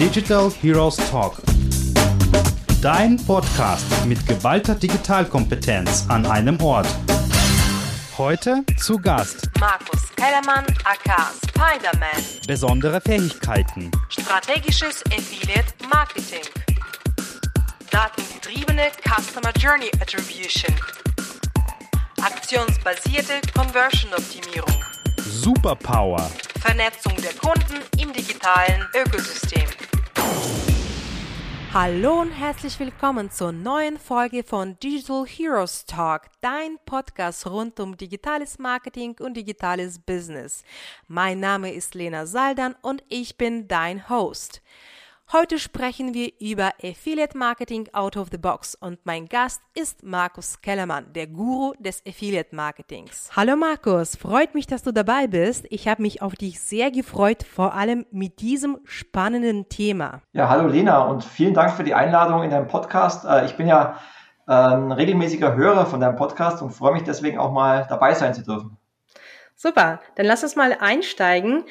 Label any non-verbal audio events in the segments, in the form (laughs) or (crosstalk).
Digital Heroes Talk. Dein Podcast mit geballter Digitalkompetenz an einem Ort. Heute zu Gast Markus Kellermann, aka Spider-Man. besondere Fähigkeiten, Strategisches Affiliate Marketing. Datengetriebene Customer Journey Attribution. Aktionsbasierte Conversion Optimierung. Superpower, Vernetzung der Kunden im digitalen Ökosystem. Hallo und herzlich willkommen zur neuen Folge von Digital Heroes Talk, dein Podcast rund um digitales Marketing und digitales Business. Mein Name ist Lena Saldan und ich bin dein Host. Heute sprechen wir über Affiliate Marketing out of the box und mein Gast ist Markus Kellermann, der Guru des Affiliate Marketings. Hallo Markus, freut mich, dass du dabei bist. Ich habe mich auf dich sehr gefreut, vor allem mit diesem spannenden Thema. Ja, hallo Lena und vielen Dank für die Einladung in deinem Podcast. Äh, Ich bin ja äh, ein regelmäßiger Hörer von deinem Podcast und freue mich deswegen auch mal dabei sein zu dürfen. Super, dann lass uns mal einsteigen.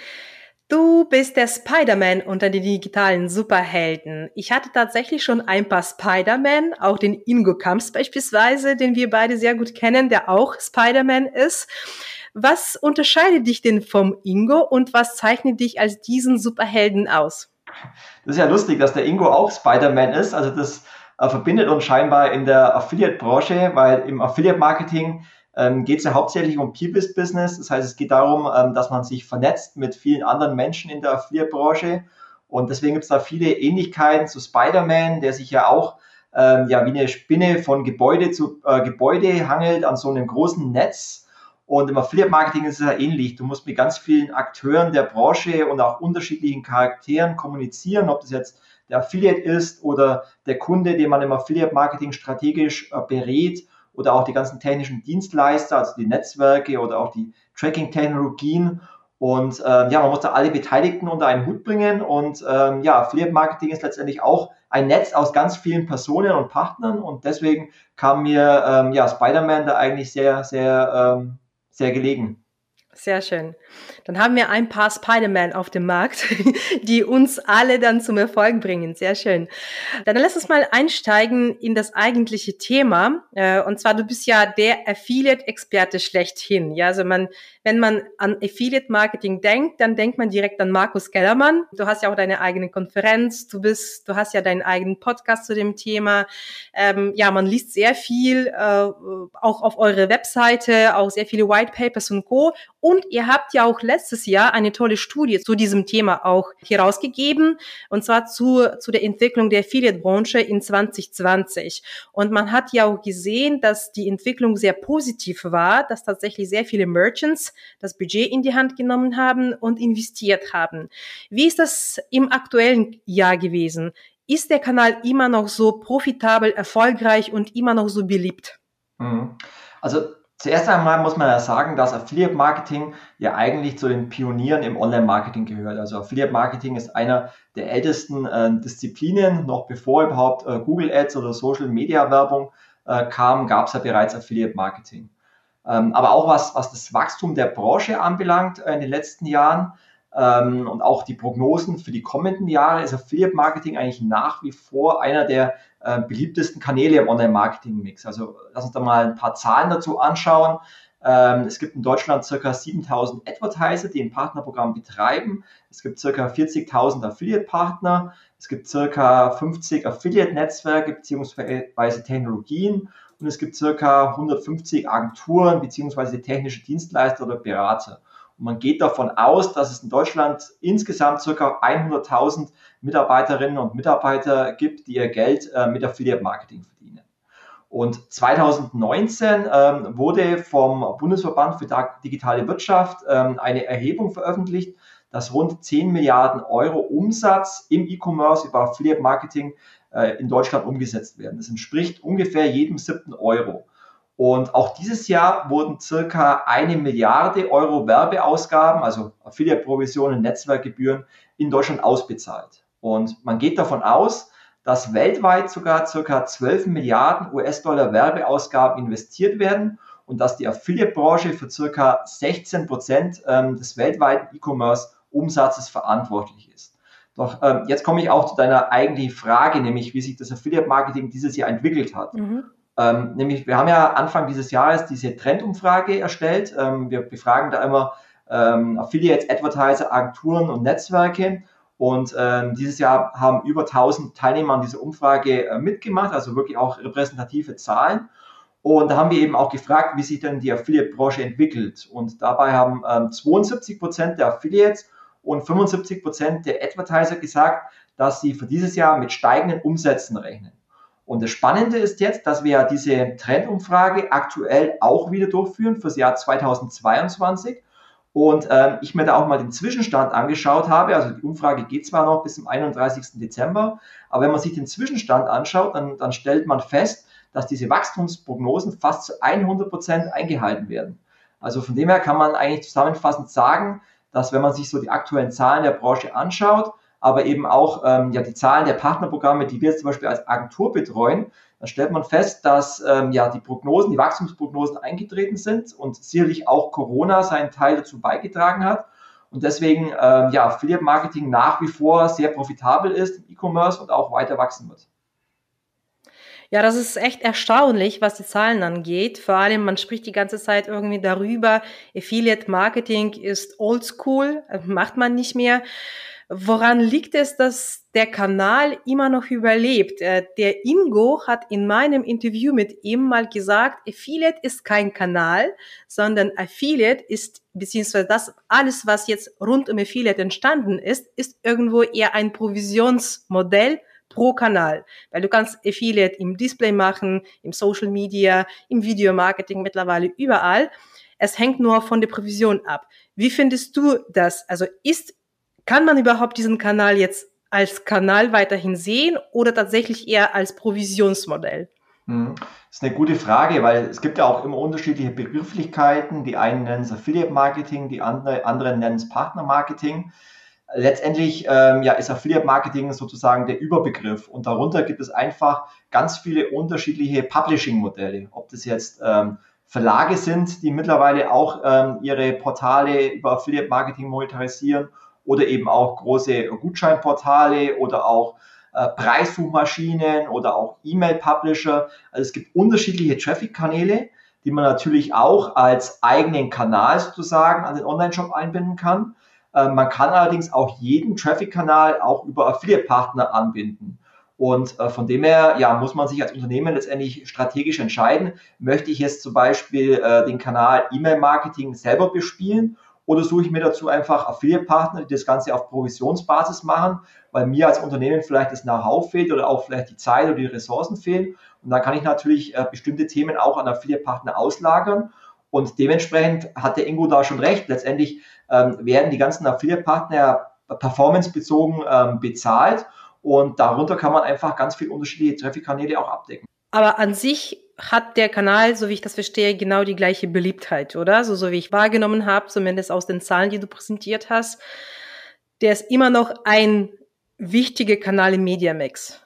Du bist der Spider-Man unter den digitalen Superhelden. Ich hatte tatsächlich schon ein paar Spider-Man, auch den Ingo Kamps beispielsweise, den wir beide sehr gut kennen, der auch Spider-Man ist. Was unterscheidet dich denn vom Ingo und was zeichnet dich als diesen Superhelden aus? Das ist ja lustig, dass der Ingo auch Spider-Man ist. Also das äh, verbindet uns scheinbar in der Affiliate-Branche, weil im Affiliate-Marketing ähm, geht es ja hauptsächlich um People-Business. Das heißt, es geht darum, ähm, dass man sich vernetzt mit vielen anderen Menschen in der Affiliate-Branche. Und deswegen gibt es da viele Ähnlichkeiten zu Spider-Man, der sich ja auch ähm, ja, wie eine Spinne von Gebäude zu äh, Gebäude hangelt an so einem großen Netz. Und im Affiliate-Marketing ist es ja ähnlich. Du musst mit ganz vielen Akteuren der Branche und auch unterschiedlichen Charakteren kommunizieren, ob das jetzt der Affiliate ist oder der Kunde, den man im Affiliate-Marketing strategisch äh, berät oder auch die ganzen technischen Dienstleister, also die Netzwerke oder auch die Tracking-Technologien. Und ähm, ja, man muss da alle Beteiligten unter einen Hut bringen. Und ähm, ja, Affiliate-Marketing ist letztendlich auch ein Netz aus ganz vielen Personen und Partnern. Und deswegen kam mir ähm, ja, Spider-Man da eigentlich sehr, sehr, ähm, sehr gelegen. Sehr schön. Dann haben wir ein paar Spider-Man auf dem Markt, (laughs) die uns alle dann zum Erfolg bringen. Sehr schön. Dann lass uns mal einsteigen in das eigentliche Thema. Äh, Und zwar, du bist ja der Affiliate-Experte schlechthin. Ja, also man, wenn man an Affiliate-Marketing denkt, dann denkt man direkt an Markus Kellermann. Du hast ja auch deine eigene Konferenz. Du bist, du hast ja deinen eigenen Podcast zu dem Thema. Ähm, ja, man liest sehr viel, äh, auch auf eure Webseite, auch sehr viele White Papers und Co. Und ihr habt ja auch letztes Jahr eine tolle Studie zu diesem Thema auch herausgegeben, und zwar zu, zu der Entwicklung der Affiliate-Branche in 2020. Und man hat ja auch gesehen, dass die Entwicklung sehr positiv war, dass tatsächlich sehr viele Merchants das Budget in die Hand genommen haben und investiert haben. Wie ist das im aktuellen Jahr gewesen? Ist der Kanal immer noch so profitabel, erfolgreich und immer noch so beliebt? Mhm. Also Zuerst einmal muss man ja sagen, dass Affiliate Marketing ja eigentlich zu den Pionieren im Online-Marketing gehört. Also Affiliate Marketing ist einer der ältesten äh, Disziplinen. Noch bevor überhaupt äh, Google Ads oder Social Media Werbung äh, kam, gab es ja bereits Affiliate Marketing. Ähm, aber auch was, was das Wachstum der Branche anbelangt äh, in den letzten Jahren ähm, und auch die Prognosen für die kommenden Jahre, ist Affiliate Marketing eigentlich nach wie vor einer der äh, beliebtesten Kanäle im Online-Marketing-Mix. Also lass uns da mal ein paar Zahlen dazu anschauen. Ähm, es gibt in Deutschland circa 7000 Advertiser, die ein Partnerprogramm betreiben. Es gibt circa 40.000 Affiliate-Partner. Es gibt circa 50 Affiliate-Netzwerke beziehungsweise Technologien und es gibt circa 150 Agenturen beziehungsweise technische Dienstleister oder Berater. Man geht davon aus, dass es in Deutschland insgesamt circa 100.000 Mitarbeiterinnen und Mitarbeiter gibt, die ihr Geld äh, mit Affiliate Marketing verdienen. Und 2019 ähm, wurde vom Bundesverband für digitale Wirtschaft ähm, eine Erhebung veröffentlicht, dass rund 10 Milliarden Euro Umsatz im E-Commerce über Affiliate Marketing äh, in Deutschland umgesetzt werden. Das entspricht ungefähr jedem siebten Euro. Und auch dieses Jahr wurden circa eine Milliarde Euro Werbeausgaben, also Affiliate-Provisionen, Netzwerkgebühren in Deutschland ausbezahlt. Und man geht davon aus, dass weltweit sogar circa 12 Milliarden US-Dollar Werbeausgaben investiert werden und dass die Affiliate-Branche für circa 16 Prozent ähm, des weltweiten E-Commerce-Umsatzes verantwortlich ist. Doch ähm, jetzt komme ich auch zu deiner eigentlichen Frage, nämlich wie sich das Affiliate-Marketing dieses Jahr entwickelt hat. Mhm. Ähm, nämlich, wir haben ja Anfang dieses Jahres diese Trendumfrage erstellt. Ähm, wir befragen da immer ähm, Affiliates, Advertiser, Agenturen und Netzwerke. Und ähm, dieses Jahr haben über 1000 Teilnehmer an dieser Umfrage äh, mitgemacht, also wirklich auch repräsentative Zahlen. Und da haben wir eben auch gefragt, wie sich denn die Affiliate-Branche entwickelt. Und dabei haben ähm, 72 Prozent der Affiliates und 75 Prozent der Advertiser gesagt, dass sie für dieses Jahr mit steigenden Umsätzen rechnen. Und das Spannende ist jetzt, dass wir diese Trendumfrage aktuell auch wieder durchführen fürs Jahr 2022. Und ähm, ich mir da auch mal den Zwischenstand angeschaut habe. Also die Umfrage geht zwar noch bis zum 31. Dezember, aber wenn man sich den Zwischenstand anschaut, dann, dann stellt man fest, dass diese Wachstumsprognosen fast zu 100 Prozent eingehalten werden. Also von dem her kann man eigentlich zusammenfassend sagen, dass wenn man sich so die aktuellen Zahlen der Branche anschaut, aber eben auch ähm, ja, die Zahlen der Partnerprogramme, die wir jetzt zum Beispiel als Agentur betreuen, dann stellt man fest, dass ähm, ja die Prognosen, die Wachstumsprognosen eingetreten sind und sicherlich auch Corona seinen Teil dazu beigetragen hat. Und deswegen ähm, ja, Affiliate Marketing nach wie vor sehr profitabel ist im E-Commerce und auch weiter wachsen wird. Ja, das ist echt erstaunlich, was die Zahlen angeht. Vor allem, man spricht die ganze Zeit irgendwie darüber, Affiliate Marketing ist oldschool, macht man nicht mehr. Woran liegt es, dass der Kanal immer noch überlebt? Äh, der Ingo hat in meinem Interview mit ihm mal gesagt, Affiliate ist kein Kanal, sondern Affiliate ist, beziehungsweise das alles, was jetzt rund um Affiliate entstanden ist, ist irgendwo eher ein Provisionsmodell pro Kanal. Weil du kannst Affiliate im Display machen, im Social Media, im Videomarketing mittlerweile überall. Es hängt nur von der Provision ab. Wie findest du das? Also ist kann man überhaupt diesen Kanal jetzt als Kanal weiterhin sehen oder tatsächlich eher als Provisionsmodell? Hm, das ist eine gute Frage, weil es gibt ja auch immer unterschiedliche Begrifflichkeiten. Die einen nennen es Affiliate Marketing, die andere, anderen nennen es Partner Marketing. Letztendlich ähm, ja, ist Affiliate Marketing sozusagen der Überbegriff und darunter gibt es einfach ganz viele unterschiedliche Publishing-Modelle. Ob das jetzt ähm, Verlage sind, die mittlerweile auch ähm, ihre Portale über Affiliate Marketing monetarisieren oder eben auch große Gutscheinportale oder auch äh, Preissuchmaschinen oder auch E-Mail-Publisher. Also es gibt unterschiedliche Traffic-Kanäle, die man natürlich auch als eigenen Kanal sozusagen an den Online-Shop einbinden kann. Äh, man kann allerdings auch jeden Traffic-Kanal auch über Affiliate-Partner anbinden. Und äh, von dem her ja, muss man sich als Unternehmen letztendlich strategisch entscheiden, möchte ich jetzt zum Beispiel äh, den Kanal E-Mail-Marketing selber bespielen oder suche ich mir dazu einfach Affiliate-Partner, die das Ganze auf Provisionsbasis machen, weil mir als Unternehmen vielleicht das Know-how fehlt oder auch vielleicht die Zeit oder die Ressourcen fehlen. Und dann kann ich natürlich äh, bestimmte Themen auch an Affiliate-Partner auslagern. Und dementsprechend hat der Ingo da schon recht. Letztendlich ähm, werden die ganzen Affiliate-Partner performancebezogen ähm, bezahlt. Und darunter kann man einfach ganz viele unterschiedliche Traffic-Kanäle auch abdecken. Aber an sich hat der Kanal, so wie ich das verstehe, genau die gleiche Beliebtheit, oder? So, so wie ich wahrgenommen habe, zumindest aus den Zahlen, die du präsentiert hast. Der ist immer noch ein wichtiger Kanal im Mediamix.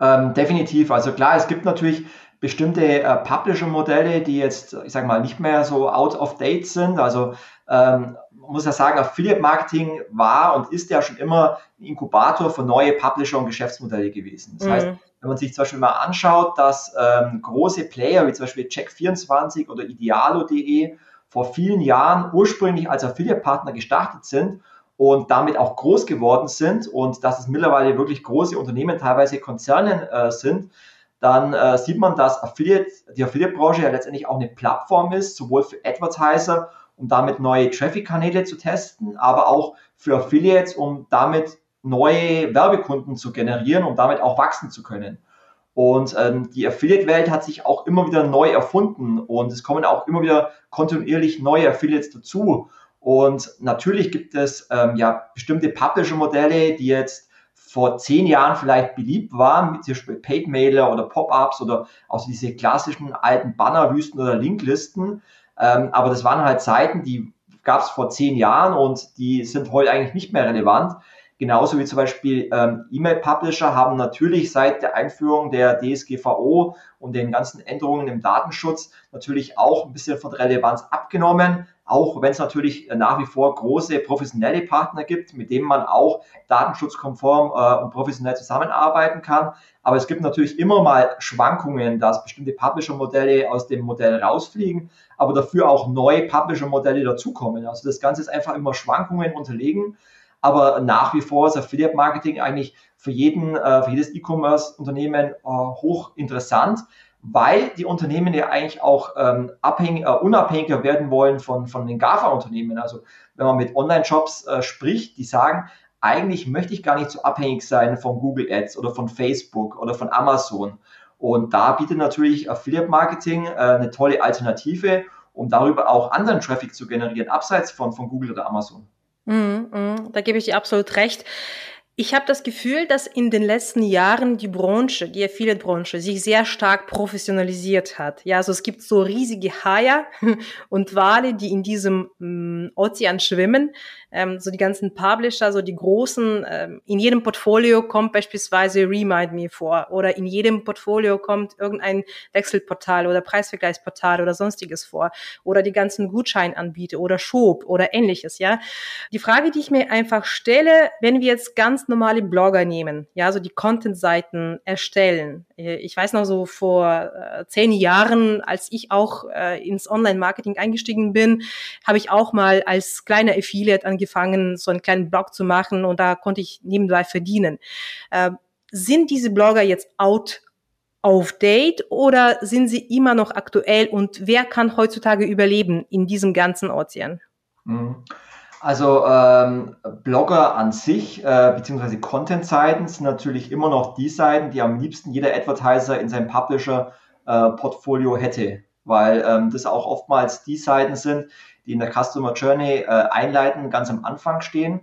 Ähm, definitiv. Also klar, es gibt natürlich bestimmte äh, Publisher-Modelle, die jetzt, ich sage mal, nicht mehr so out of date sind. Also ähm, man muss ja sagen, Affiliate-Marketing war und ist ja schon immer ein Inkubator für neue Publisher und Geschäftsmodelle gewesen. Das mhm. heißt, wenn man sich zum Beispiel mal anschaut, dass ähm, große Player wie zum Beispiel Check24 oder Idealo.de vor vielen Jahren ursprünglich als Affiliate-Partner gestartet sind und damit auch groß geworden sind und dass es mittlerweile wirklich große Unternehmen, teilweise Konzernen äh, sind, dann äh, sieht man, dass Affiliate, die Affiliate-Branche ja letztendlich auch eine Plattform ist, sowohl für Advertiser, um damit neue Traffic-Kanäle zu testen, aber auch für Affiliates, um damit neue Werbekunden zu generieren, um damit auch wachsen zu können. Und ähm, die Affiliate-Welt hat sich auch immer wieder neu erfunden und es kommen auch immer wieder kontinuierlich neue Affiliates dazu. Und natürlich gibt es ähm, ja bestimmte Publisher-Modelle, die jetzt vor zehn Jahren vielleicht beliebt waren, mit zum Beispiel Paid-Mailer oder Pop-ups oder auch diese klassischen alten Bannerwüsten oder Linklisten. Ähm, aber das waren halt Zeiten, die gab es vor zehn Jahren und die sind heute eigentlich nicht mehr relevant. Genauso wie zum Beispiel ähm, E-Mail-Publisher haben natürlich seit der Einführung der DSGVO und den ganzen Änderungen im Datenschutz natürlich auch ein bisschen von Relevanz abgenommen. auch wenn es natürlich nach wie vor große professionelle Partner gibt, mit denen man auch datenschutzkonform äh, und professionell zusammenarbeiten kann. Aber es gibt natürlich immer mal Schwankungen, dass bestimmte Publisher-Modelle aus dem Modell rausfliegen, aber dafür auch neue Publisher-Modelle dazukommen. Also das Ganze ist einfach immer Schwankungen unterlegen. Aber nach wie vor ist Affiliate Marketing eigentlich für jeden, äh, für jedes E-Commerce-Unternehmen äh, hoch interessant, weil die Unternehmen ja eigentlich auch ähm, abhängig, äh, unabhängiger werden wollen von, von den GAFA-Unternehmen. Also wenn man mit Online-Shops spricht, die sagen, eigentlich möchte ich gar nicht so abhängig sein von Google Ads oder von Facebook oder von Amazon. Und da bietet natürlich Affiliate Marketing eine tolle Alternative, um darüber auch anderen Traffic zu generieren, abseits von, von Google oder Amazon. Mm, mm, da gebe ich dir absolut recht. Ich habe das Gefühl, dass in den letzten Jahren die Branche, die Affiliate-Branche, sich sehr stark professionalisiert hat. Ja, also es gibt so riesige Haie (laughs) und Wale, die in diesem ähm, Ozean schwimmen. Ähm, so die ganzen Publisher, so die großen, ähm, in jedem Portfolio kommt beispielsweise Remind Me vor oder in jedem Portfolio kommt irgendein Wechselportal oder Preisvergleichsportal oder sonstiges vor oder die ganzen Gutscheinanbieter oder Shop oder ähnliches, ja. Die Frage, die ich mir einfach stelle, wenn wir jetzt ganz normale Blogger nehmen, ja, so die Content-Seiten erstellen. Äh, ich weiß noch so vor äh, zehn Jahren, als ich auch äh, ins Online-Marketing eingestiegen bin, habe ich auch mal als kleiner Affiliate angefangen, so einen kleinen Blog zu machen und da konnte ich nebenbei verdienen. Sind diese Blogger jetzt out auf Date oder sind sie immer noch aktuell und wer kann heutzutage überleben in diesem ganzen Ozean? Mhm. Also ähm, Blogger an sich, äh, beziehungsweise Content-Seiten sind natürlich immer noch die Seiten, die am liebsten jeder Advertiser in seinem Publisher-Portfolio äh, hätte, weil ähm, das auch oftmals die Seiten sind, die in der Customer Journey äh, einleiten, ganz am Anfang stehen,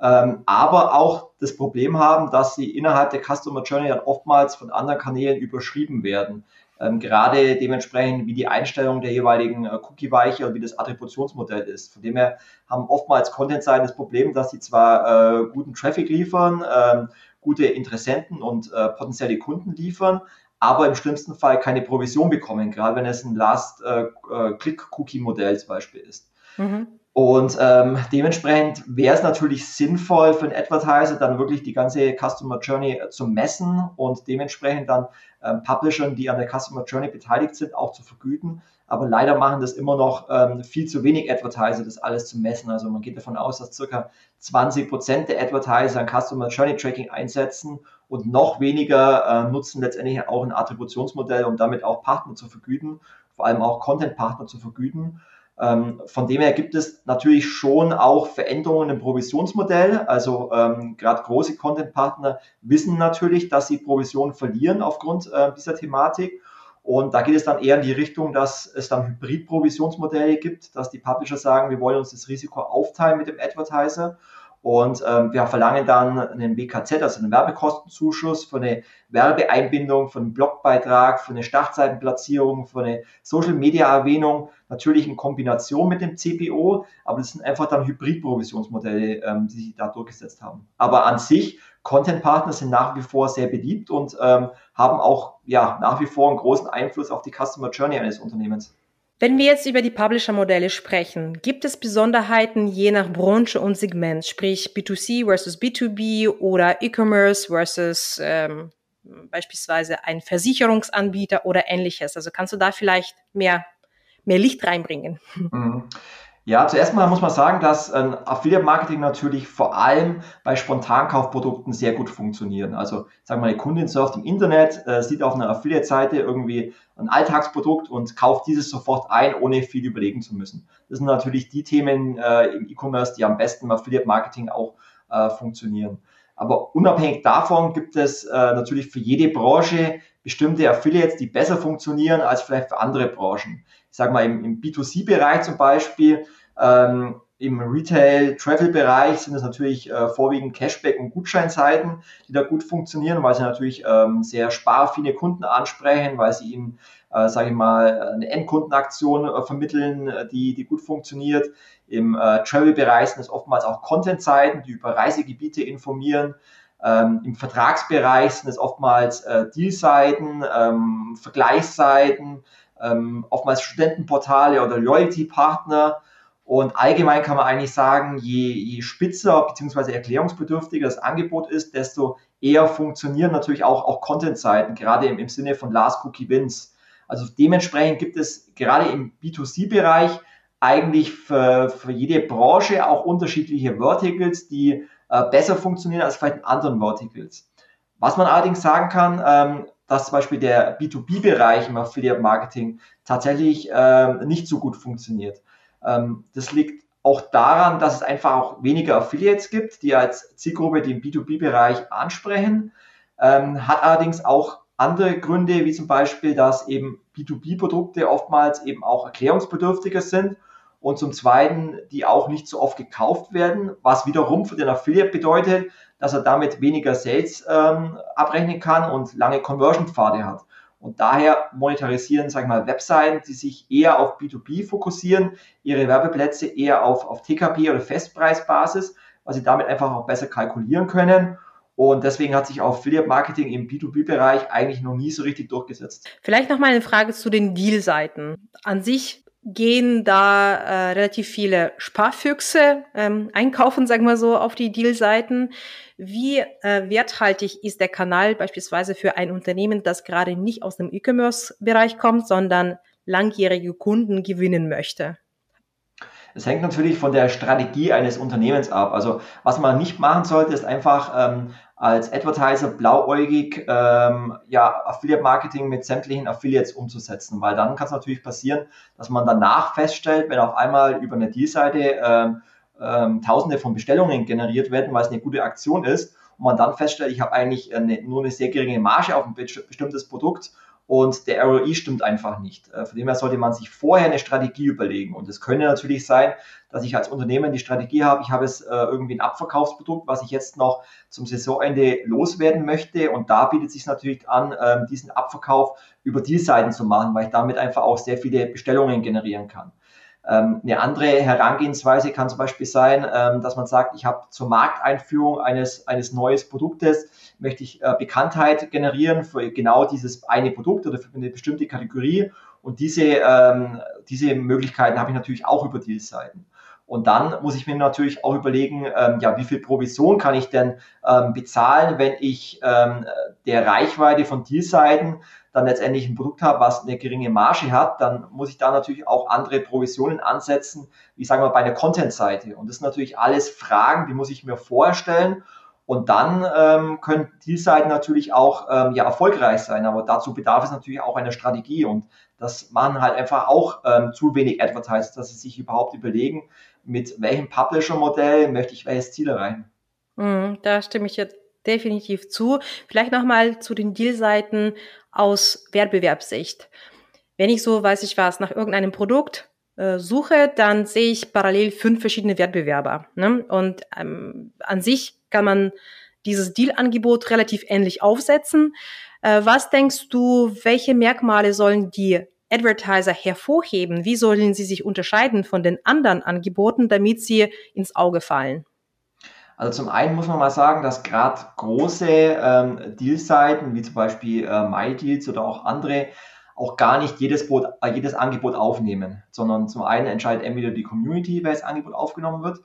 ähm, aber auch das Problem haben, dass sie innerhalb der Customer Journey dann oftmals von anderen Kanälen überschrieben werden ähm, gerade dementsprechend, wie die Einstellung der jeweiligen äh, Cookie-Weiche und wie das Attributionsmodell ist. Von dem her haben oftmals Content-Seiten das Problem, dass sie zwar äh, guten Traffic liefern, äh, gute Interessenten und äh, potenzielle Kunden liefern, aber im schlimmsten Fall keine Provision bekommen, gerade wenn es ein Last-Click-Cookie-Modell äh, äh, zum Beispiel ist. Mhm. Und ähm, dementsprechend wäre es natürlich sinnvoll für einen Advertiser dann wirklich die ganze Customer Journey äh, zu messen und dementsprechend dann ähm, Publishern, die an der Customer Journey beteiligt sind, auch zu vergüten. Aber leider machen das immer noch ähm, viel zu wenig Advertiser, das alles zu messen. Also man geht davon aus, dass circa 20 Prozent der Advertiser ein Customer Journey Tracking einsetzen und noch weniger äh, nutzen letztendlich auch ein Attributionsmodell, um damit auch Partner zu vergüten, vor allem auch Content-Partner zu vergüten. Ähm, von dem her gibt es natürlich schon auch Veränderungen im Provisionsmodell. Also ähm, gerade große Content-Partner wissen natürlich, dass sie Provisionen verlieren aufgrund äh, dieser Thematik. Und da geht es dann eher in die Richtung, dass es dann Hybrid-Provisionsmodelle gibt, dass die Publisher sagen, wir wollen uns das Risiko aufteilen mit dem Advertiser und ähm, wir verlangen dann einen WKZ, also einen Werbekostenzuschuss für eine Werbeeinbindung, für einen Blogbeitrag, für eine Startseitenplatzierung, für eine Social-Media-Erwähnung, natürlich in Kombination mit dem CPO, aber das sind einfach dann Hybrid-Provisionsmodelle, ähm, die sich da durchgesetzt haben. Aber an sich, Content-Partner sind nach wie vor sehr beliebt und ähm, haben auch ja, nach wie vor einen großen Einfluss auf die Customer Journey eines Unternehmens. Wenn wir jetzt über die Publisher-Modelle sprechen, gibt es Besonderheiten je nach Branche und Segment, sprich B2C versus B2B oder E-Commerce versus ähm, beispielsweise ein Versicherungsanbieter oder ähnliches? Also kannst du da vielleicht mehr, mehr Licht reinbringen? Ja, zuerst mal muss man sagen, dass ähm, Affiliate Marketing natürlich vor allem bei Spontankaufprodukten sehr gut funktionieren. Also, sagen wir mal, eine Kundin surft im Internet, äh, sieht auf einer Affiliate-Seite irgendwie ein Alltagsprodukt und kauft dieses sofort ein, ohne viel überlegen zu müssen. Das sind natürlich die Themen äh, im E-Commerce, die am besten im Affiliate Marketing auch äh, funktionieren. Aber unabhängig davon gibt es äh, natürlich für jede Branche bestimmte Affiliates, die besser funktionieren als vielleicht für andere Branchen. Ich sage mal, im, im B2C-Bereich zum Beispiel, ähm, im Retail-Travel-Bereich sind es natürlich äh, vorwiegend Cashback- und Gutscheinseiten, die da gut funktionieren, weil sie natürlich ähm, sehr sparfine Kunden ansprechen, weil sie ihnen, äh, sage ich mal, eine Endkundenaktion äh, vermitteln, äh, die, die gut funktioniert. Im äh, Travel-Bereich sind es oftmals auch Content-Seiten, die über Reisegebiete informieren. Ähm, Im Vertragsbereich sind es oftmals äh, Deal-Seiten, ähm, Vergleichsseiten, ähm, oftmals Studentenportale oder Loyalty-Partner. Und allgemein kann man eigentlich sagen, je, je spitzer bzw. erklärungsbedürftiger das Angebot ist, desto eher funktionieren natürlich auch, auch Content-Seiten, gerade im, im Sinne von Last Cookie Wins. Also dementsprechend gibt es gerade im B2C-Bereich eigentlich für, für jede Branche auch unterschiedliche Verticals, die äh, besser funktionieren als vielleicht in anderen Verticals. Was man allerdings sagen kann, ähm, dass zum Beispiel der B2B-Bereich im Affiliate-Marketing tatsächlich ähm, nicht so gut funktioniert. Ähm, das liegt auch daran, dass es einfach auch weniger Affiliates gibt, die als Zielgruppe den B2B-Bereich ansprechen. Ähm, hat allerdings auch andere Gründe, wie zum Beispiel, dass eben B2B-Produkte oftmals eben auch erklärungsbedürftiger sind und zum Zweiten, die auch nicht so oft gekauft werden, was wiederum für den Affiliate bedeutet, dass er damit weniger Sales ähm, abrechnen kann und lange Conversion-Pfade hat. Und daher monetarisieren, sag ich mal, Webseiten, die sich eher auf B2B fokussieren, ihre Werbeplätze eher auf, auf TKP oder Festpreisbasis, weil sie damit einfach auch besser kalkulieren können. Und deswegen hat sich auch Affiliate Marketing im B2B-Bereich eigentlich noch nie so richtig durchgesetzt. Vielleicht noch mal eine Frage zu den Deal-Seiten. An sich gehen da äh, relativ viele Sparfüchse ähm, einkaufen, sagen wir so, auf die Deal-Seiten. Wie äh, werthaltig ist der Kanal beispielsweise für ein Unternehmen, das gerade nicht aus dem E-Commerce-Bereich kommt, sondern langjährige Kunden gewinnen möchte? Es hängt natürlich von der Strategie eines Unternehmens ab. Also was man nicht machen sollte, ist einfach ähm, als Advertiser blauäugig ähm, ja, Affiliate-Marketing mit sämtlichen Affiliates umzusetzen, weil dann kann es natürlich passieren, dass man danach feststellt, wenn auf einmal über eine Deal-Seite ähm, ähm, Tausende von Bestellungen generiert werden, weil es eine gute Aktion ist und man dann feststellt, ich habe eigentlich eine, nur eine sehr geringe Marge auf ein bestimmtes Produkt und der ROI stimmt einfach nicht. Äh, von dem her sollte man sich vorher eine Strategie überlegen. Und es könnte natürlich sein, dass ich als Unternehmen die Strategie habe, ich habe es äh, irgendwie ein Abverkaufsprodukt, was ich jetzt noch zum Saisonende loswerden möchte. Und da bietet es sich natürlich an, ähm, diesen Abverkauf über die Seiten zu machen, weil ich damit einfach auch sehr viele Bestellungen generieren kann. Ähm, eine andere Herangehensweise kann zum Beispiel sein, ähm, dass man sagt, ich habe zur Markteinführung eines, eines neues Produktes, möchte ich äh, Bekanntheit generieren für genau dieses eine Produkt oder für eine bestimmte Kategorie. Und diese, ähm, diese Möglichkeiten habe ich natürlich auch über Deal-Seiten. Und dann muss ich mir natürlich auch überlegen, ähm, ja, wie viel Provision kann ich denn ähm, bezahlen, wenn ich ähm, der Reichweite von Deal-Seiten dann letztendlich ein Produkt habe, was eine geringe Marge hat, dann muss ich da natürlich auch andere Provisionen ansetzen, wie sagen wir bei einer Content-Seite. Und das sind natürlich alles Fragen, die muss ich mir vorstellen. Und dann ähm, können Deal-Seiten natürlich auch ähm, ja, erfolgreich sein, aber dazu bedarf es natürlich auch einer Strategie. Und das machen halt einfach auch ähm, zu wenig Advertisers, dass sie sich überhaupt überlegen, mit welchem Publisher-Modell möchte ich welches Ziel erreichen. Mm, da stimme ich jetzt definitiv zu. Vielleicht nochmal zu den Deal-Seiten aus Wettbewerbssicht. Wenn ich so, weiß ich was, nach irgendeinem Produkt äh, suche, dann sehe ich parallel fünf verschiedene Wettbewerber. Ne? Und ähm, an sich kann man dieses Deal-Angebot relativ ähnlich aufsetzen. Äh, was denkst du, welche Merkmale sollen die Advertiser hervorheben? Wie sollen sie sich unterscheiden von den anderen Angeboten, damit sie ins Auge fallen? Also zum einen muss man mal sagen, dass gerade große ähm, Deal-Seiten, wie zum Beispiel äh, MyDeals oder auch andere, auch gar nicht jedes, Boot, äh, jedes Angebot aufnehmen, sondern zum einen entscheidet entweder die Community, welches Angebot aufgenommen wird,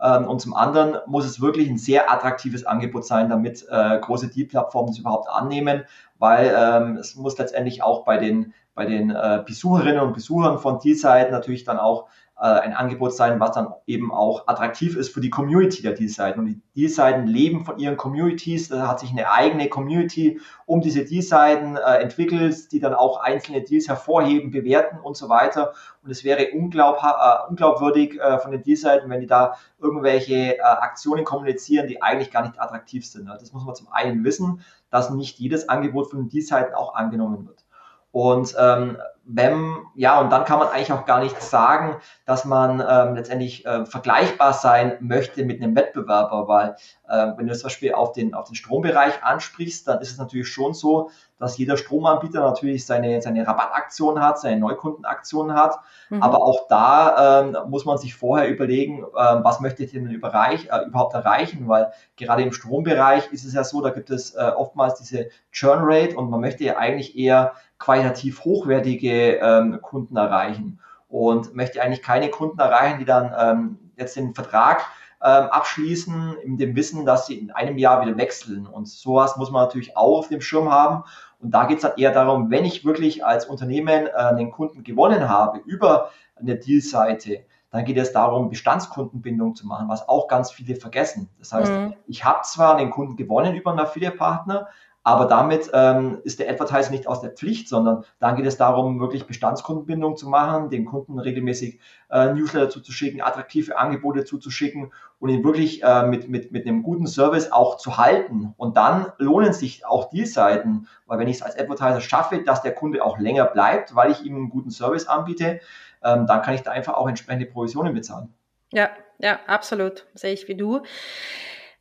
ähm, und zum anderen muss es wirklich ein sehr attraktives Angebot sein, damit äh, große Deal-Plattformen es überhaupt annehmen, weil ähm, es muss letztendlich auch bei den, bei den äh, Besucherinnen und Besuchern von Deal-Seiten natürlich dann auch äh, ein Angebot sein, was dann eben auch attraktiv ist für die Community der Deal-Seiten. Und die Deal-Seiten leben von ihren Communities. Da hat sich eine eigene Community um diese Deal-Seiten äh, entwickelt, die dann auch einzelne Deals hervorheben, bewerten und so weiter. Und es wäre unglaub, äh, unglaubwürdig äh, von den Deal-Seiten, wenn die da irgendwelche äh, Aktionen kommunizieren, die eigentlich gar nicht attraktiv sind. Das muss man zum einen wissen, dass nicht jedes Angebot von den Deal-Seiten auch angenommen wird. Und ähm, wenn, ja, und dann kann man eigentlich auch gar nicht sagen, dass man ähm, letztendlich äh, vergleichbar sein möchte mit einem Wettbewerber, weil äh, wenn du zum Beispiel auf den, auf den Strombereich ansprichst, dann ist es natürlich schon so, dass jeder Stromanbieter natürlich seine, seine Rabattaktion hat, seine Neukundenaktion hat. Mhm. Aber auch da ähm, muss man sich vorher überlegen, ähm, was möchte ich denn überreich, äh, überhaupt erreichen, weil gerade im Strombereich ist es ja so, da gibt es äh, oftmals diese Churn Rate und man möchte ja eigentlich eher qualitativ hochwertige ähm, Kunden erreichen. und möchte eigentlich keine Kunden erreichen, die dann ähm, jetzt den Vertrag ähm, abschließen, in dem Wissen, dass sie in einem Jahr wieder wechseln. Und sowas muss man natürlich auch auf dem Schirm haben. Und da geht es dann eher darum, wenn ich wirklich als Unternehmen äh, einen Kunden gewonnen habe über eine Deal-Seite, dann geht es darum, Bestandskundenbindung zu machen, was auch ganz viele vergessen. Das heißt, mhm. ich habe zwar einen Kunden gewonnen über einen Affiliate-Partner, aber damit ähm, ist der Advertiser nicht aus der Pflicht, sondern dann geht es darum, wirklich Bestandskundenbindung zu machen, den Kunden regelmäßig äh, Newsletter zuzuschicken, attraktive Angebote zuzuschicken und ihn wirklich äh, mit, mit, mit einem guten Service auch zu halten. Und dann lohnen sich auch die Seiten, weil wenn ich es als Advertiser schaffe, dass der Kunde auch länger bleibt, weil ich ihm einen guten Service anbiete, ähm, dann kann ich da einfach auch entsprechende Provisionen bezahlen. Ja, ja, absolut. Sehe ich wie du.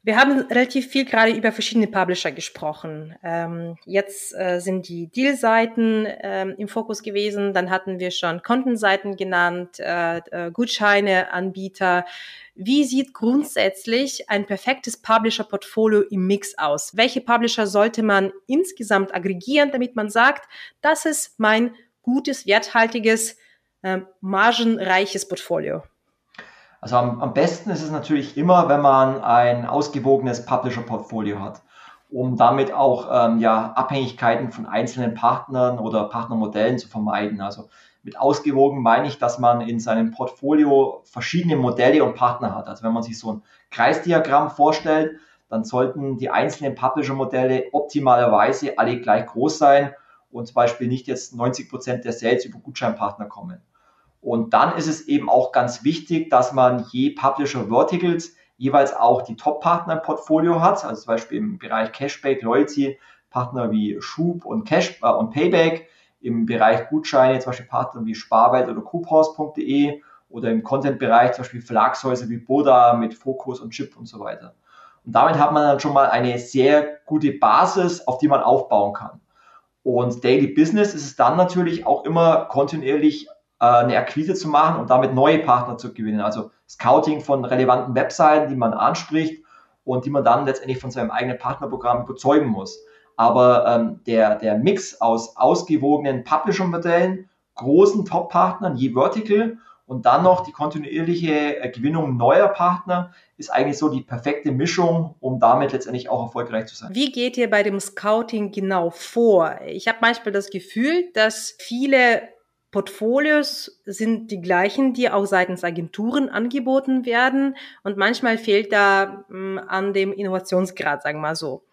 Wir haben relativ viel gerade über verschiedene Publisher gesprochen. Ähm, jetzt äh, sind die Deal-Seiten ähm, im Fokus gewesen. Dann hatten wir schon Kontenseiten genannt, äh, äh, Gutscheine, Anbieter. Wie sieht grundsätzlich ein perfektes Publisher-Portfolio im Mix aus? Welche Publisher sollte man insgesamt aggregieren, damit man sagt, das ist mein gutes, werthaltiges, äh, margenreiches Portfolio? Also am, am besten ist es natürlich immer, wenn man ein ausgewogenes Publisher-Portfolio hat, um damit auch ähm, ja, Abhängigkeiten von einzelnen Partnern oder Partnermodellen zu vermeiden. Also mit ausgewogen meine ich, dass man in seinem Portfolio verschiedene Modelle und Partner hat. Also wenn man sich so ein Kreisdiagramm vorstellt, dann sollten die einzelnen Publisher-Modelle optimalerweise alle gleich groß sein und zum Beispiel nicht jetzt 90 Prozent der Sales über Gutscheinpartner kommen. Und dann ist es eben auch ganz wichtig, dass man je Publisher Verticals jeweils auch die Top-Partner im Portfolio hat, also zum Beispiel im Bereich Cashback, Loyalty, Partner wie Schub und Cash äh, und Payback, im Bereich Gutscheine, zum Beispiel Partner wie Sparwelt oder Coupons.de oder im Content-Bereich zum Beispiel Verlagshäuser wie Boda mit Focus und Chip und so weiter. Und damit hat man dann schon mal eine sehr gute Basis, auf die man aufbauen kann. Und Daily Business ist es dann natürlich auch immer kontinuierlich eine Akquise zu machen und damit neue Partner zu gewinnen. Also Scouting von relevanten Webseiten, die man anspricht und die man dann letztendlich von seinem eigenen Partnerprogramm überzeugen muss. Aber ähm, der, der Mix aus ausgewogenen Publisher-Modellen, großen Top-Partnern, je Vertical und dann noch die kontinuierliche äh, Gewinnung neuer Partner ist eigentlich so die perfekte Mischung, um damit letztendlich auch erfolgreich zu sein. Wie geht ihr bei dem Scouting genau vor? Ich habe manchmal das Gefühl, dass viele Portfolios sind die gleichen, die auch seitens Agenturen angeboten werden und manchmal fehlt da mh, hm, an dem Innovationsgrad, sagen wir mal so.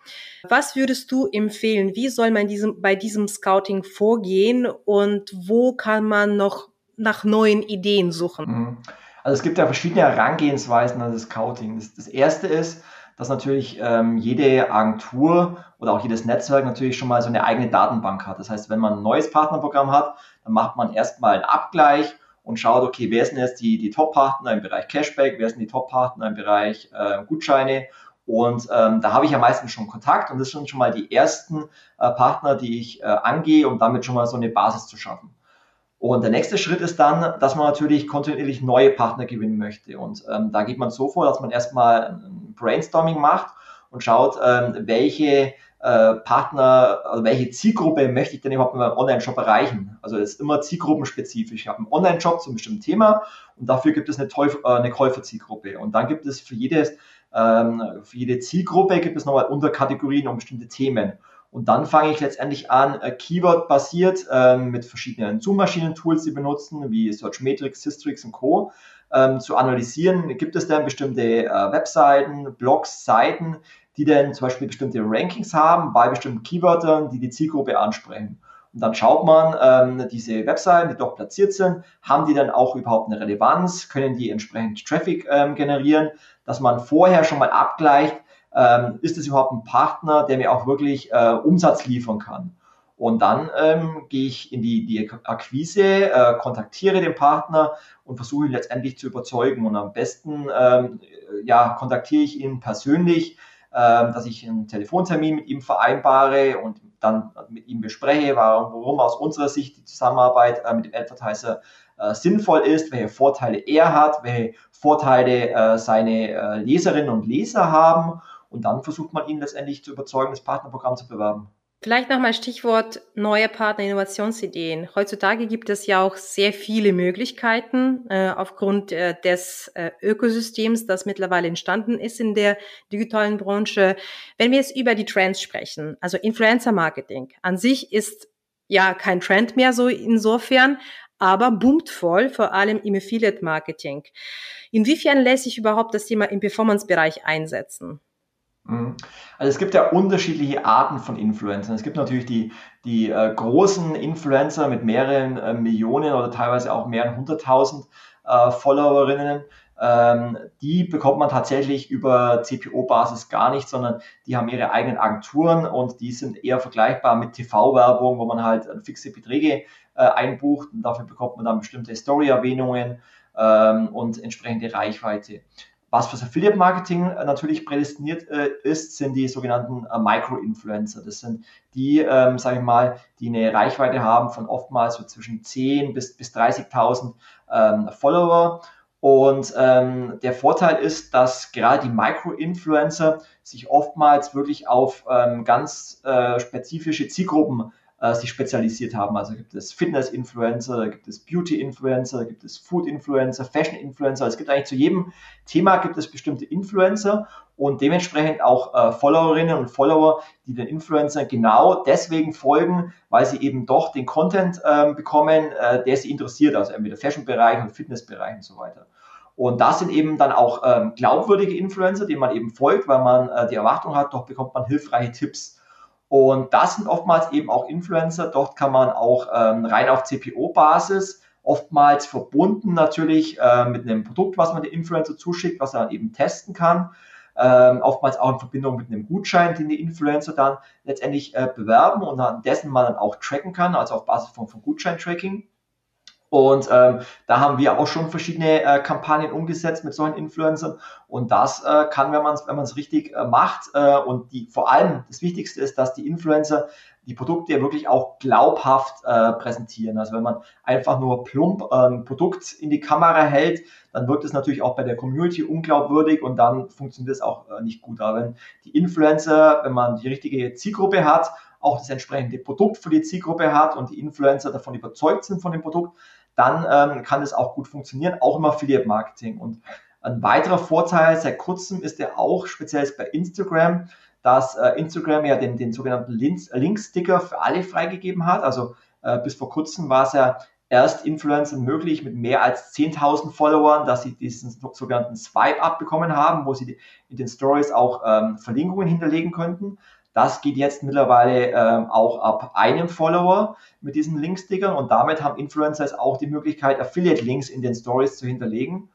Was würdest du empfehlen? Wie soll man diesem, bei diesem Scouting vorgehen und wo kann man noch nach neuen Ideen suchen? Mhm. Also es gibt ja verschiedene Herangehensweisen an das Scouting. Das, das erste ist, dass natürlich ähm, jede Agentur oder auch jedes Netzwerk natürlich schon mal so eine eigene Datenbank hat. Das heißt, wenn man ein neues Partnerprogramm hat, dann macht man erstmal einen Abgleich und schaut, okay, wer sind jetzt die, die Top-Partner im Bereich Cashback, wer sind die Top-Partner im Bereich äh, Gutscheine und ähm, da habe ich ja meistens schon Kontakt und das sind schon mal die ersten äh, Partner, die ich äh, angehe, um damit schon mal so eine Basis zu schaffen. Und der nächste Schritt ist dann, dass man natürlich kontinuierlich neue Partner gewinnen möchte. Und ähm, da geht man so vor, dass man erstmal ein Brainstorming macht und schaut, ähm, welche äh, Partner, also welche Zielgruppe möchte ich denn überhaupt mit meinem Online-Shop erreichen? Also es ist immer zielgruppenspezifisch. Ich habe einen Online-Shop zu einem bestimmten Thema und dafür gibt es eine, Teuf äh, eine Käuferzielgruppe. Und dann gibt es für jedes, ähm, für jede Zielgruppe gibt es nochmal Unterkategorien um bestimmte Themen. Und dann fange ich letztendlich an, äh, Keyword-basiert ähm, mit verschiedenen Zoom-Maschinen-Tools, die benutzen, wie Searchmetrics, Systrix und Co., ähm, zu analysieren. Gibt es denn bestimmte äh, Webseiten, Blogs, Seiten, die denn zum Beispiel bestimmte Rankings haben bei bestimmten Keywörtern, die die Zielgruppe ansprechen? Und dann schaut man, ähm, diese Webseiten, die dort platziert sind, haben die dann auch überhaupt eine Relevanz? Können die entsprechend Traffic ähm, generieren? Dass man vorher schon mal abgleicht, ähm, ist es überhaupt ein Partner, der mir auch wirklich äh, Umsatz liefern kann. Und dann ähm, gehe ich in die, die Akquise, äh, kontaktiere den Partner und versuche ihn letztendlich zu überzeugen. Und am besten ähm, ja, kontaktiere ich ihn persönlich, dass ich einen Telefontermin mit ihm vereinbare und dann mit ihm bespreche, warum aus unserer Sicht die Zusammenarbeit äh, mit dem Advertiser äh, sinnvoll ist, welche Vorteile er hat, welche Vorteile äh, seine Leserinnen und Leser haben und dann versucht man ihn letztendlich zu überzeugen, das Partnerprogramm zu bewerben. Vielleicht nochmal Stichwort neue Partner, Innovationsideen. Heutzutage gibt es ja auch sehr viele Möglichkeiten äh, aufgrund äh, des äh, Ökosystems, das mittlerweile entstanden ist in der digitalen Branche. Wenn wir jetzt über die Trends sprechen, also Influencer Marketing an sich ist ja kein Trend mehr so insofern, aber boomt voll, vor allem im Affiliate Marketing. Inwiefern lässt sich überhaupt das Thema im Performance-Bereich einsetzen? Mhm. Also es gibt ja unterschiedliche Arten von Influencern. Es gibt natürlich die, die äh, großen Influencer mit mehreren äh, Millionen oder teilweise auch mehreren hunderttausend äh, Followerinnen. Ähm, die bekommt man tatsächlich über CPO-Basis gar nicht, sondern die haben ihre eigenen Agenturen und die sind eher vergleichbar mit TV-Werbung, wo man halt fixe Beträge äh, einbucht und dafür bekommt man dann bestimmte Story-Erwähnungen ähm, und entsprechende Reichweite. Was fürs Affiliate Marketing äh, natürlich prädestiniert äh, ist, sind die sogenannten äh, Micro-Influencer. Das sind die, ähm, sage ich mal, die eine Reichweite haben von oftmals so zwischen 10 bis, bis 30.000 ähm, Follower. Und ähm, der Vorteil ist, dass gerade die Micro-Influencer sich oftmals wirklich auf ähm, ganz äh, spezifische Zielgruppen äh, sich spezialisiert haben. Also gibt es Fitness-Influencer, da gibt es Beauty-Influencer, da gibt es Food-Influencer, Fashion-Influencer. Es gibt eigentlich zu jedem Thema gibt es bestimmte Influencer und dementsprechend auch äh, Followerinnen und Follower, die den Influencer genau deswegen folgen, weil sie eben doch den Content äh, bekommen, der sie interessiert, also entweder Fashion-Bereich und Fitness-Bereich und so weiter. Und das sind eben dann auch ähm, glaubwürdige Influencer, denen man eben folgt, weil man äh, die Erwartung hat, doch bekommt man hilfreiche Tipps. Und das sind oftmals eben auch Influencer. Dort kann man auch ähm, rein auf CPO-Basis, oftmals verbunden natürlich äh, mit einem Produkt, was man dem Influencer zuschickt, was er dann eben testen kann. Ähm, oftmals auch in Verbindung mit einem Gutschein, den die Influencer dann letztendlich äh, bewerben und an dessen man dann auch tracken kann, also auf Basis von, von Gutschein-Tracking. Und ähm, da haben wir auch schon verschiedene äh, Kampagnen umgesetzt mit solchen Influencern. Und das äh, kann, wenn man es wenn richtig äh, macht. Äh, und die vor allem das Wichtigste ist, dass die Influencer die Produkte wirklich auch glaubhaft äh, präsentieren. Also wenn man einfach nur plump äh, ein Produkt in die Kamera hält, dann wirkt es natürlich auch bei der Community unglaubwürdig und dann funktioniert es auch nicht gut. Aber wenn die Influencer, wenn man die richtige Zielgruppe hat, auch das entsprechende Produkt für die Zielgruppe hat und die Influencer davon überzeugt sind von dem Produkt, dann ähm, kann das auch gut funktionieren, auch im Affiliate Marketing. Und ein weiterer Vorteil seit kurzem ist ja auch, speziell bei Instagram, dass äh, Instagram ja den, den sogenannten Link-Sticker für alle freigegeben hat. Also äh, bis vor kurzem war es ja erst Influencern möglich mit mehr als 10.000 Followern, dass sie diesen sogenannten Swipe-Up bekommen haben, wo sie in den Stories auch ähm, Verlinkungen hinterlegen könnten. Das geht jetzt mittlerweile ähm, auch ab einem Follower mit diesen Linkstickern und damit haben Influencers auch die Möglichkeit, Affiliate-Links in den Stories zu hinterlegen.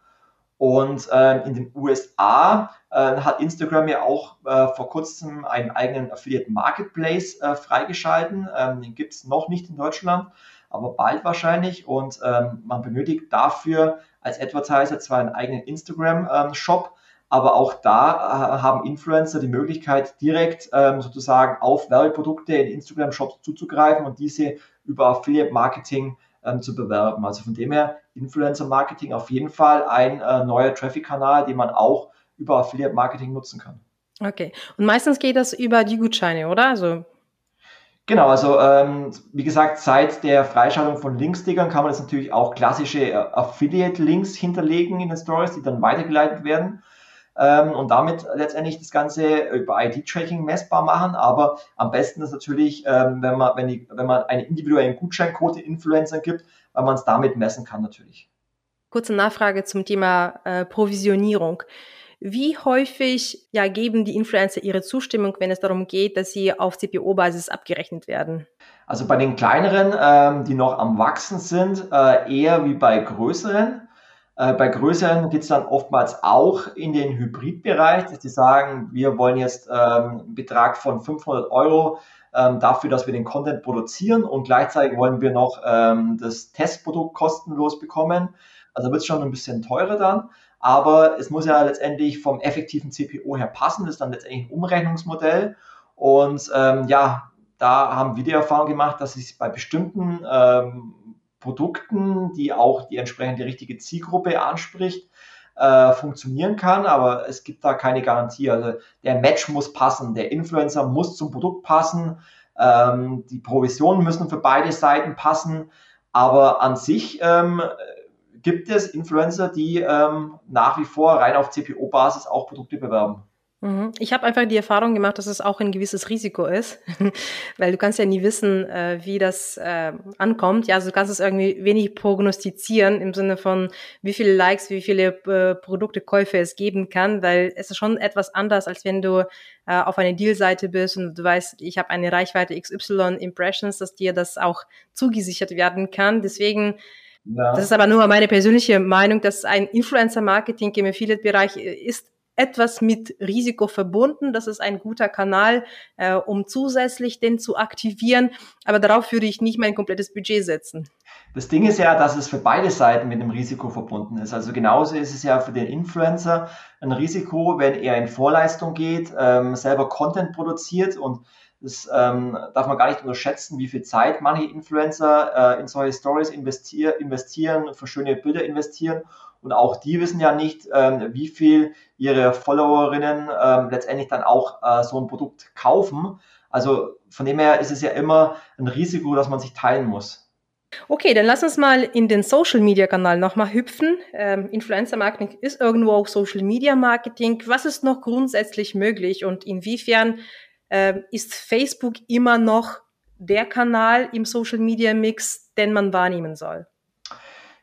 Und äh, in den USA äh, hat Instagram ja auch äh, vor kurzem einen eigenen Affiliate Marketplace äh, freigeschalten. Ähm, den gibt es noch nicht in Deutschland, aber bald wahrscheinlich. Und ähm, man benötigt dafür als Advertiser zwar einen eigenen Instagram-Shop, ähm, aber auch da äh, haben Influencer die Möglichkeit, direkt ähm, sozusagen auf Werbeprodukte in Instagram-Shops zuzugreifen und diese über Affiliate-Marketing ähm, zu bewerben. Also von dem her Influencer-Marketing auf jeden Fall ein äh, neuer Traffic-Kanal, den man auch über Affiliate-Marketing nutzen kann. Okay. Und meistens geht das über die Gutscheine, oder? Also Genau, also ähm, wie gesagt, seit der Freischaltung von Linkstickern kann man jetzt natürlich auch klassische äh, Affiliate-Links hinterlegen in den Stories, die dann weitergeleitet werden ähm, und damit letztendlich das Ganze über ID-Tracking messbar machen. Aber am besten ist natürlich, ähm, wenn, man, wenn, die, wenn man einen individuellen Gutscheincode den Influencern gibt, weil man es damit messen kann natürlich. Kurze Nachfrage zum Thema äh, Provisionierung. Wie häufig ja, geben die Influencer ihre Zustimmung, wenn es darum geht, dass sie auf CPO-Basis abgerechnet werden? Also bei den kleineren, ähm, die noch am Wachsen sind, äh, eher wie bei größeren. Äh, bei größeren geht es dann oftmals auch in den Hybridbereich, dass die sagen, wir wollen jetzt ähm, einen Betrag von 500 Euro ähm, dafür, dass wir den Content produzieren und gleichzeitig wollen wir noch ähm, das Testprodukt kostenlos bekommen. Also wird es schon ein bisschen teurer dann, aber es muss ja letztendlich vom effektiven CPO her passen. Das ist dann letztendlich ein Umrechnungsmodell und ähm, ja, da haben wir die Erfahrung gemacht, dass es bei bestimmten ähm, Produkten, die auch die entsprechende richtige Zielgruppe anspricht, äh, funktionieren kann, aber es gibt da keine Garantie. Also der Match muss passen, der Influencer muss zum Produkt passen. Ähm, die Provisionen müssen für beide Seiten passen. Aber an sich ähm, gibt es Influencer, die ähm, nach wie vor rein auf CPO-Basis auch Produkte bewerben. Mhm. Ich habe einfach die Erfahrung gemacht, dass es auch ein gewisses Risiko ist, (laughs) weil du kannst ja nie wissen, äh, wie das äh, ankommt. Ja, also du kannst es irgendwie wenig prognostizieren im Sinne von, wie viele Likes, wie viele äh, Produktekäufe es geben kann, weil es ist schon etwas anders, als wenn du äh, auf einer Deal-Seite bist und du weißt, ich habe eine Reichweite XY Impressions, dass dir das auch zugesichert werden kann. Deswegen ja. Das ist aber nur meine persönliche Meinung, dass ein Influencer-Marketing im Affiliate-Bereich äh, ist etwas mit Risiko verbunden. Das ist ein guter Kanal, äh, um zusätzlich den zu aktivieren. Aber darauf würde ich nicht mein komplettes Budget setzen. Das Ding ist ja, dass es für beide Seiten mit einem Risiko verbunden ist. Also genauso ist es ja für den Influencer ein Risiko, wenn er in Vorleistung geht, ähm, selber Content produziert und das ähm, darf man gar nicht unterschätzen, wie viel Zeit manche Influencer äh, in solche Stories investier investieren, für schöne Bilder investieren. Und auch die wissen ja nicht, ähm, wie viel ihre Followerinnen ähm, letztendlich dann auch äh, so ein Produkt kaufen. Also von dem her ist es ja immer ein Risiko, dass man sich teilen muss. Okay, dann lass uns mal in den Social Media Kanal nochmal hüpfen. Ähm, Influencer Marketing ist irgendwo auch Social Media Marketing. Was ist noch grundsätzlich möglich und inwiefern äh, ist Facebook immer noch der Kanal im Social Media Mix, den man wahrnehmen soll?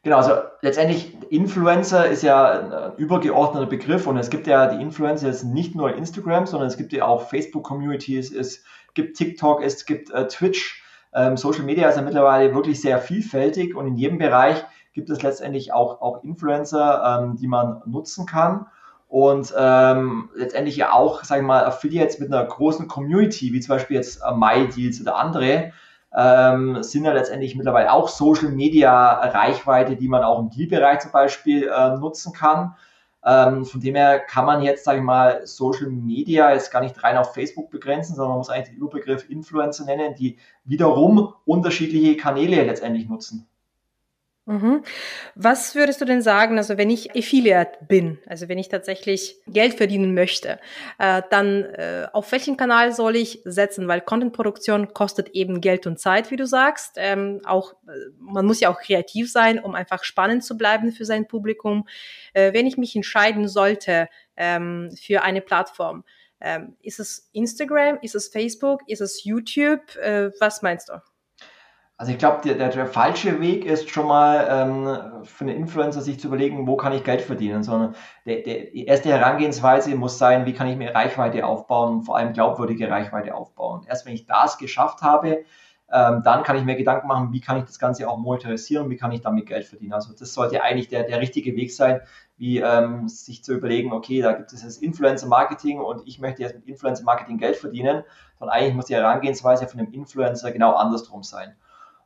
Genau, also letztendlich Influencer ist ja ein übergeordneter Begriff und es gibt ja die Influencer jetzt nicht nur Instagram, sondern es gibt ja auch Facebook-Communities, es gibt TikTok, es gibt äh, Twitch. Ähm, Social Media ist ja mittlerweile wirklich sehr vielfältig und in jedem Bereich gibt es letztendlich auch, auch Influencer, ähm, die man nutzen kann und ähm, letztendlich ja auch, sagen wir mal, Affiliates mit einer großen Community, wie zum Beispiel jetzt äh, MyDeals oder andere, ähm, sind ja letztendlich mittlerweile auch Social Media Reichweite, die man auch im Deal-Bereich zum Beispiel äh, nutzen kann. Ähm, von dem her kann man jetzt, sage ich mal, Social Media jetzt gar nicht rein auf Facebook begrenzen, sondern man muss eigentlich den Überbegriff Influencer nennen, die wiederum unterschiedliche Kanäle letztendlich nutzen. Mhm. Was würdest du denn sagen, also wenn ich Affiliate bin, also wenn ich tatsächlich Geld verdienen möchte, äh, dann äh, auf welchen Kanal soll ich setzen? Weil Contentproduktion kostet eben Geld und Zeit, wie du sagst. Ähm, auch äh, man muss ja auch kreativ sein, um einfach spannend zu bleiben für sein Publikum. Äh, wenn ich mich entscheiden sollte ähm, für eine Plattform, ähm, ist es Instagram, ist es Facebook, ist es YouTube? Äh, was meinst du? Also ich glaube, der, der, der, falsche Weg ist schon mal ähm, für einen Influencer sich zu überlegen, wo kann ich Geld verdienen, sondern der, der, die erste Herangehensweise muss sein, wie kann ich mir Reichweite aufbauen, vor allem glaubwürdige Reichweite aufbauen. Erst wenn ich das geschafft habe, ähm, dann kann ich mir Gedanken machen, wie kann ich das Ganze auch monetarisieren, wie kann ich damit Geld verdienen. Also das sollte eigentlich der, der richtige Weg sein, wie ähm, sich zu überlegen, okay, da gibt es das Influencer-Marketing und ich möchte jetzt mit Influencer-Marketing Geld verdienen, sondern eigentlich muss die Herangehensweise von dem Influencer genau andersrum sein.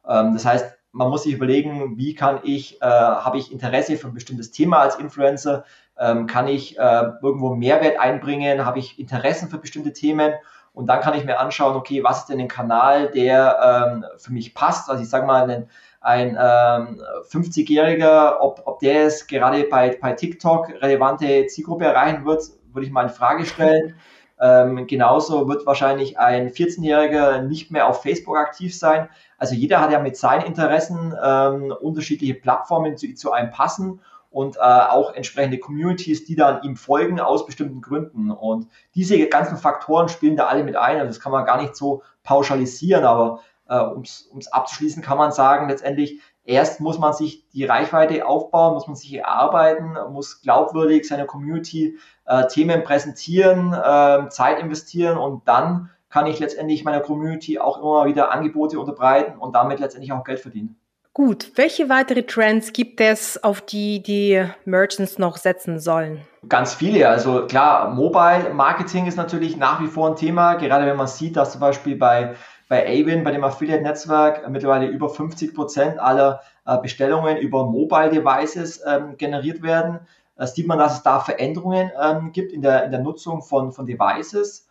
Ähm, das heißt, man muss sich überlegen, wie kann ich, äh, habe ich Interesse für ein bestimmtes Thema als Influencer, ähm, kann ich äh, irgendwo Mehrwert einbringen, habe ich Interessen für bestimmte Themen und dann kann ich mir anschauen, okay, was ist denn ein Kanal, der ähm, für mich passt. Also ich sage mal, ein, ein ähm, 50-Jähriger, ob, ob der es gerade bei, bei TikTok relevante Zielgruppe erreichen wird, würde ich mal in Frage stellen. (laughs) Ähm, genauso wird wahrscheinlich ein 14-Jähriger nicht mehr auf Facebook aktiv sein. Also jeder hat ja mit seinen Interessen ähm, unterschiedliche Plattformen, zu, zu einem passen und äh, auch entsprechende Communities, die dann ihm folgen aus bestimmten Gründen. Und diese ganzen Faktoren spielen da alle mit ein. Also das kann man gar nicht so pauschalisieren, aber äh, um es abzuschließen, kann man sagen, letztendlich erst muss man sich die Reichweite aufbauen, muss man sich erarbeiten, muss glaubwürdig seiner Community äh, Themen präsentieren, äh, Zeit investieren und dann kann ich letztendlich meiner Community auch immer wieder Angebote unterbreiten und damit letztendlich auch Geld verdienen. Gut, welche weitere Trends gibt es, auf die die Merchants noch setzen sollen? Ganz viele. Also klar, Mobile Marketing ist natürlich nach wie vor ein Thema, gerade wenn man sieht, dass zum Beispiel bei bei Avin, bei dem Affiliate-Netzwerk, mittlerweile über 50 Prozent aller äh, Bestellungen über Mobile Devices ähm, generiert werden. Da sieht man, dass es da Veränderungen ähm, gibt in der, in der Nutzung von, von Devices.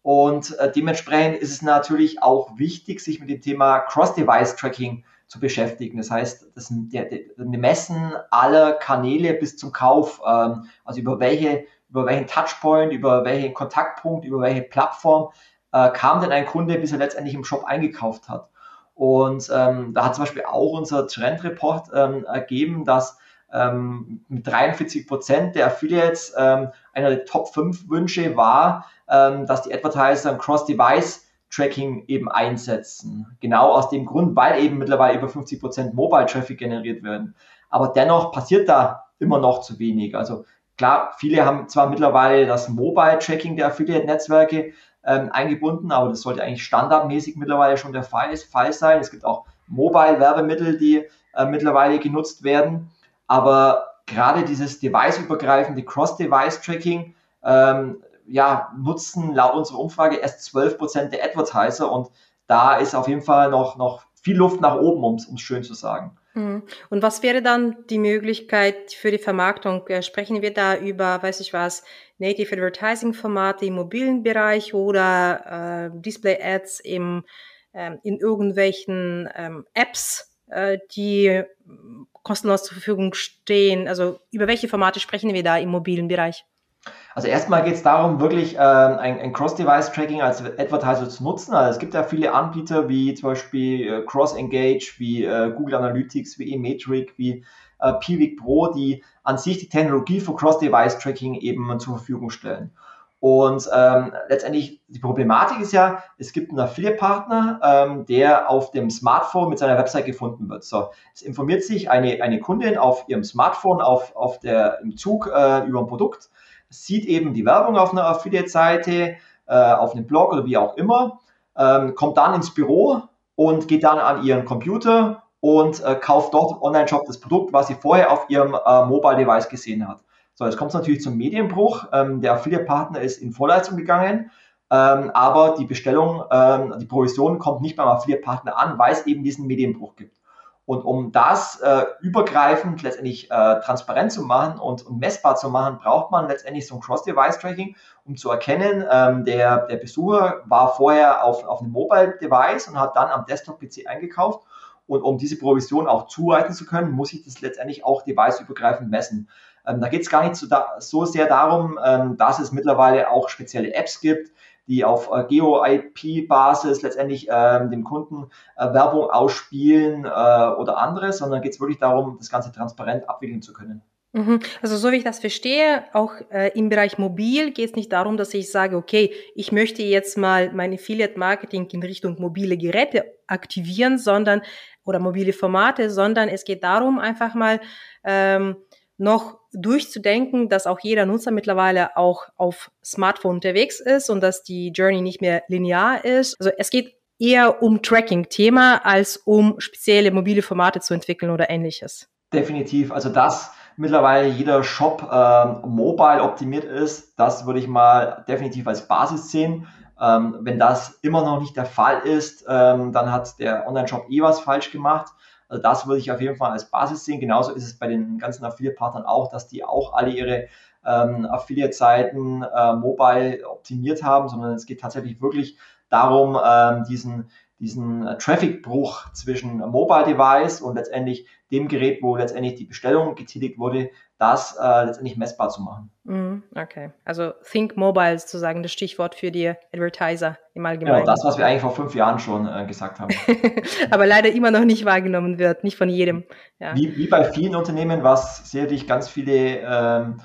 Und äh, dementsprechend ist es natürlich auch wichtig, sich mit dem Thema Cross-Device-Tracking zu beschäftigen. Das heißt, das der, der, Messen aller Kanäle bis zum Kauf, ähm, also über welche, über welchen Touchpoint, über welchen Kontaktpunkt, über welche Plattform äh, kam denn ein Kunde, bis er letztendlich im Shop eingekauft hat. Und ähm, da hat zum Beispiel auch unser Trendreport ähm, ergeben, dass ähm, mit 43 Prozent der Affiliates ähm, einer der Top 5 Wünsche war, ähm, dass die Advertiser ein Cross-Device-Tracking eben einsetzen. Genau aus dem Grund, weil eben mittlerweile über 50 Prozent Mobile-Traffic generiert werden. Aber dennoch passiert da immer noch zu wenig. Also klar, viele haben zwar mittlerweile das Mobile-Tracking der Affiliate-Netzwerke ähm, eingebunden, aber das sollte eigentlich standardmäßig mittlerweile schon der Fall, Fall sein. Es gibt auch Mobile-Werbemittel, die äh, mittlerweile genutzt werden. Aber gerade dieses device-übergreifende Cross-Device-Tracking ähm, ja, nutzen laut unserer Umfrage erst 12% der Advertiser und da ist auf jeden Fall noch, noch viel Luft nach oben, um es schön zu sagen. Mhm. Und was wäre dann die Möglichkeit für die Vermarktung? Äh, sprechen wir da über, weiß ich was, Native Advertising Formate im mobilen Bereich oder äh, Display Ads im, äh, in irgendwelchen ähm, Apps, äh, die kostenlos zur Verfügung stehen? Also über welche Formate sprechen wir da im mobilen Bereich? Also erstmal geht es darum, wirklich ähm, ein, ein Cross-Device-Tracking als Advertiser zu nutzen. Also es gibt ja viele Anbieter wie zum Beispiel äh, Cross-Engage, wie äh, Google Analytics, wie eMetric, wie äh, Piwik Pro, die an sich die Technologie für Cross-Device-Tracking eben zur Verfügung stellen. Und ähm, letztendlich die Problematik ist ja, es gibt einen Affiliate-Partner, ähm, der auf dem Smartphone mit seiner Website gefunden wird. So, es informiert sich eine, eine Kundin auf ihrem Smartphone auf, auf der, im Zug äh, über ein Produkt sieht eben die Werbung auf einer Affiliate-Seite, äh, auf einem Blog oder wie auch immer, ähm, kommt dann ins Büro und geht dann an ihren Computer und äh, kauft dort im Online-Shop das Produkt, was sie vorher auf ihrem äh, Mobile-Device gesehen hat. So, jetzt kommt es natürlich zum Medienbruch. Ähm, der Affiliate-Partner ist in Vorleistung gegangen, ähm, aber die Bestellung, ähm, die Provision kommt nicht beim Affiliate-Partner an, weil es eben diesen Medienbruch gibt. Und um das äh, übergreifend letztendlich äh, transparent zu machen und, und, messbar zu machen, braucht man letztendlich so ein Cross-Device-Tracking, um zu erkennen, ähm, der, der Besucher war vorher auf, auf einem Mobile-Device und hat dann am Desktop-PC eingekauft. Und um diese Provision auch zuweisen zu können, muss ich das letztendlich auch deviceübergreifend messen. Ähm, da geht es gar nicht so, da, so sehr darum, ähm, dass es mittlerweile auch spezielle Apps gibt, die auf äh, Geo-IP-Basis letztendlich ähm, dem Kunden äh, Werbung ausspielen äh, oder anderes, sondern geht es wirklich darum, das Ganze transparent abwickeln zu können. Mhm. Also so wie ich das verstehe, auch äh, im Bereich Mobil geht es nicht darum, dass ich sage, okay, ich möchte jetzt mal mein Affiliate-Marketing in Richtung mobile Geräte aktivieren, sondern oder mobile Formate, sondern es geht darum, einfach mal ähm, noch durchzudenken, dass auch jeder Nutzer mittlerweile auch auf Smartphone unterwegs ist und dass die Journey nicht mehr linear ist. Also es geht eher um Tracking-Thema als um spezielle mobile Formate zu entwickeln oder ähnliches. Definitiv. Also dass mittlerweile jeder Shop ähm, mobile optimiert ist, das würde ich mal definitiv als Basis sehen. Ähm, wenn das immer noch nicht der Fall ist, ähm, dann hat der Online-Shop eh was falsch gemacht. Also das würde ich auf jeden Fall als Basis sehen. Genauso ist es bei den ganzen Affiliate-Partnern auch, dass die auch alle ihre ähm, Affiliate-Seiten äh, mobile optimiert haben, sondern es geht tatsächlich wirklich darum, ähm, diesen, diesen äh, Traffic-Bruch zwischen Mobile Device und letztendlich dem Gerät, wo letztendlich die Bestellung getätigt wurde, das äh, letztendlich messbar zu machen. Mm, okay, also Think Mobile ist sozusagen das Stichwort für die Advertiser im Allgemeinen. Genau, das, was wir eigentlich vor fünf Jahren schon äh, gesagt haben. (laughs) Aber leider immer noch nicht wahrgenommen wird, nicht von jedem. Ja. Wie, wie bei vielen Unternehmen, was sicherlich ganz viele, ähm,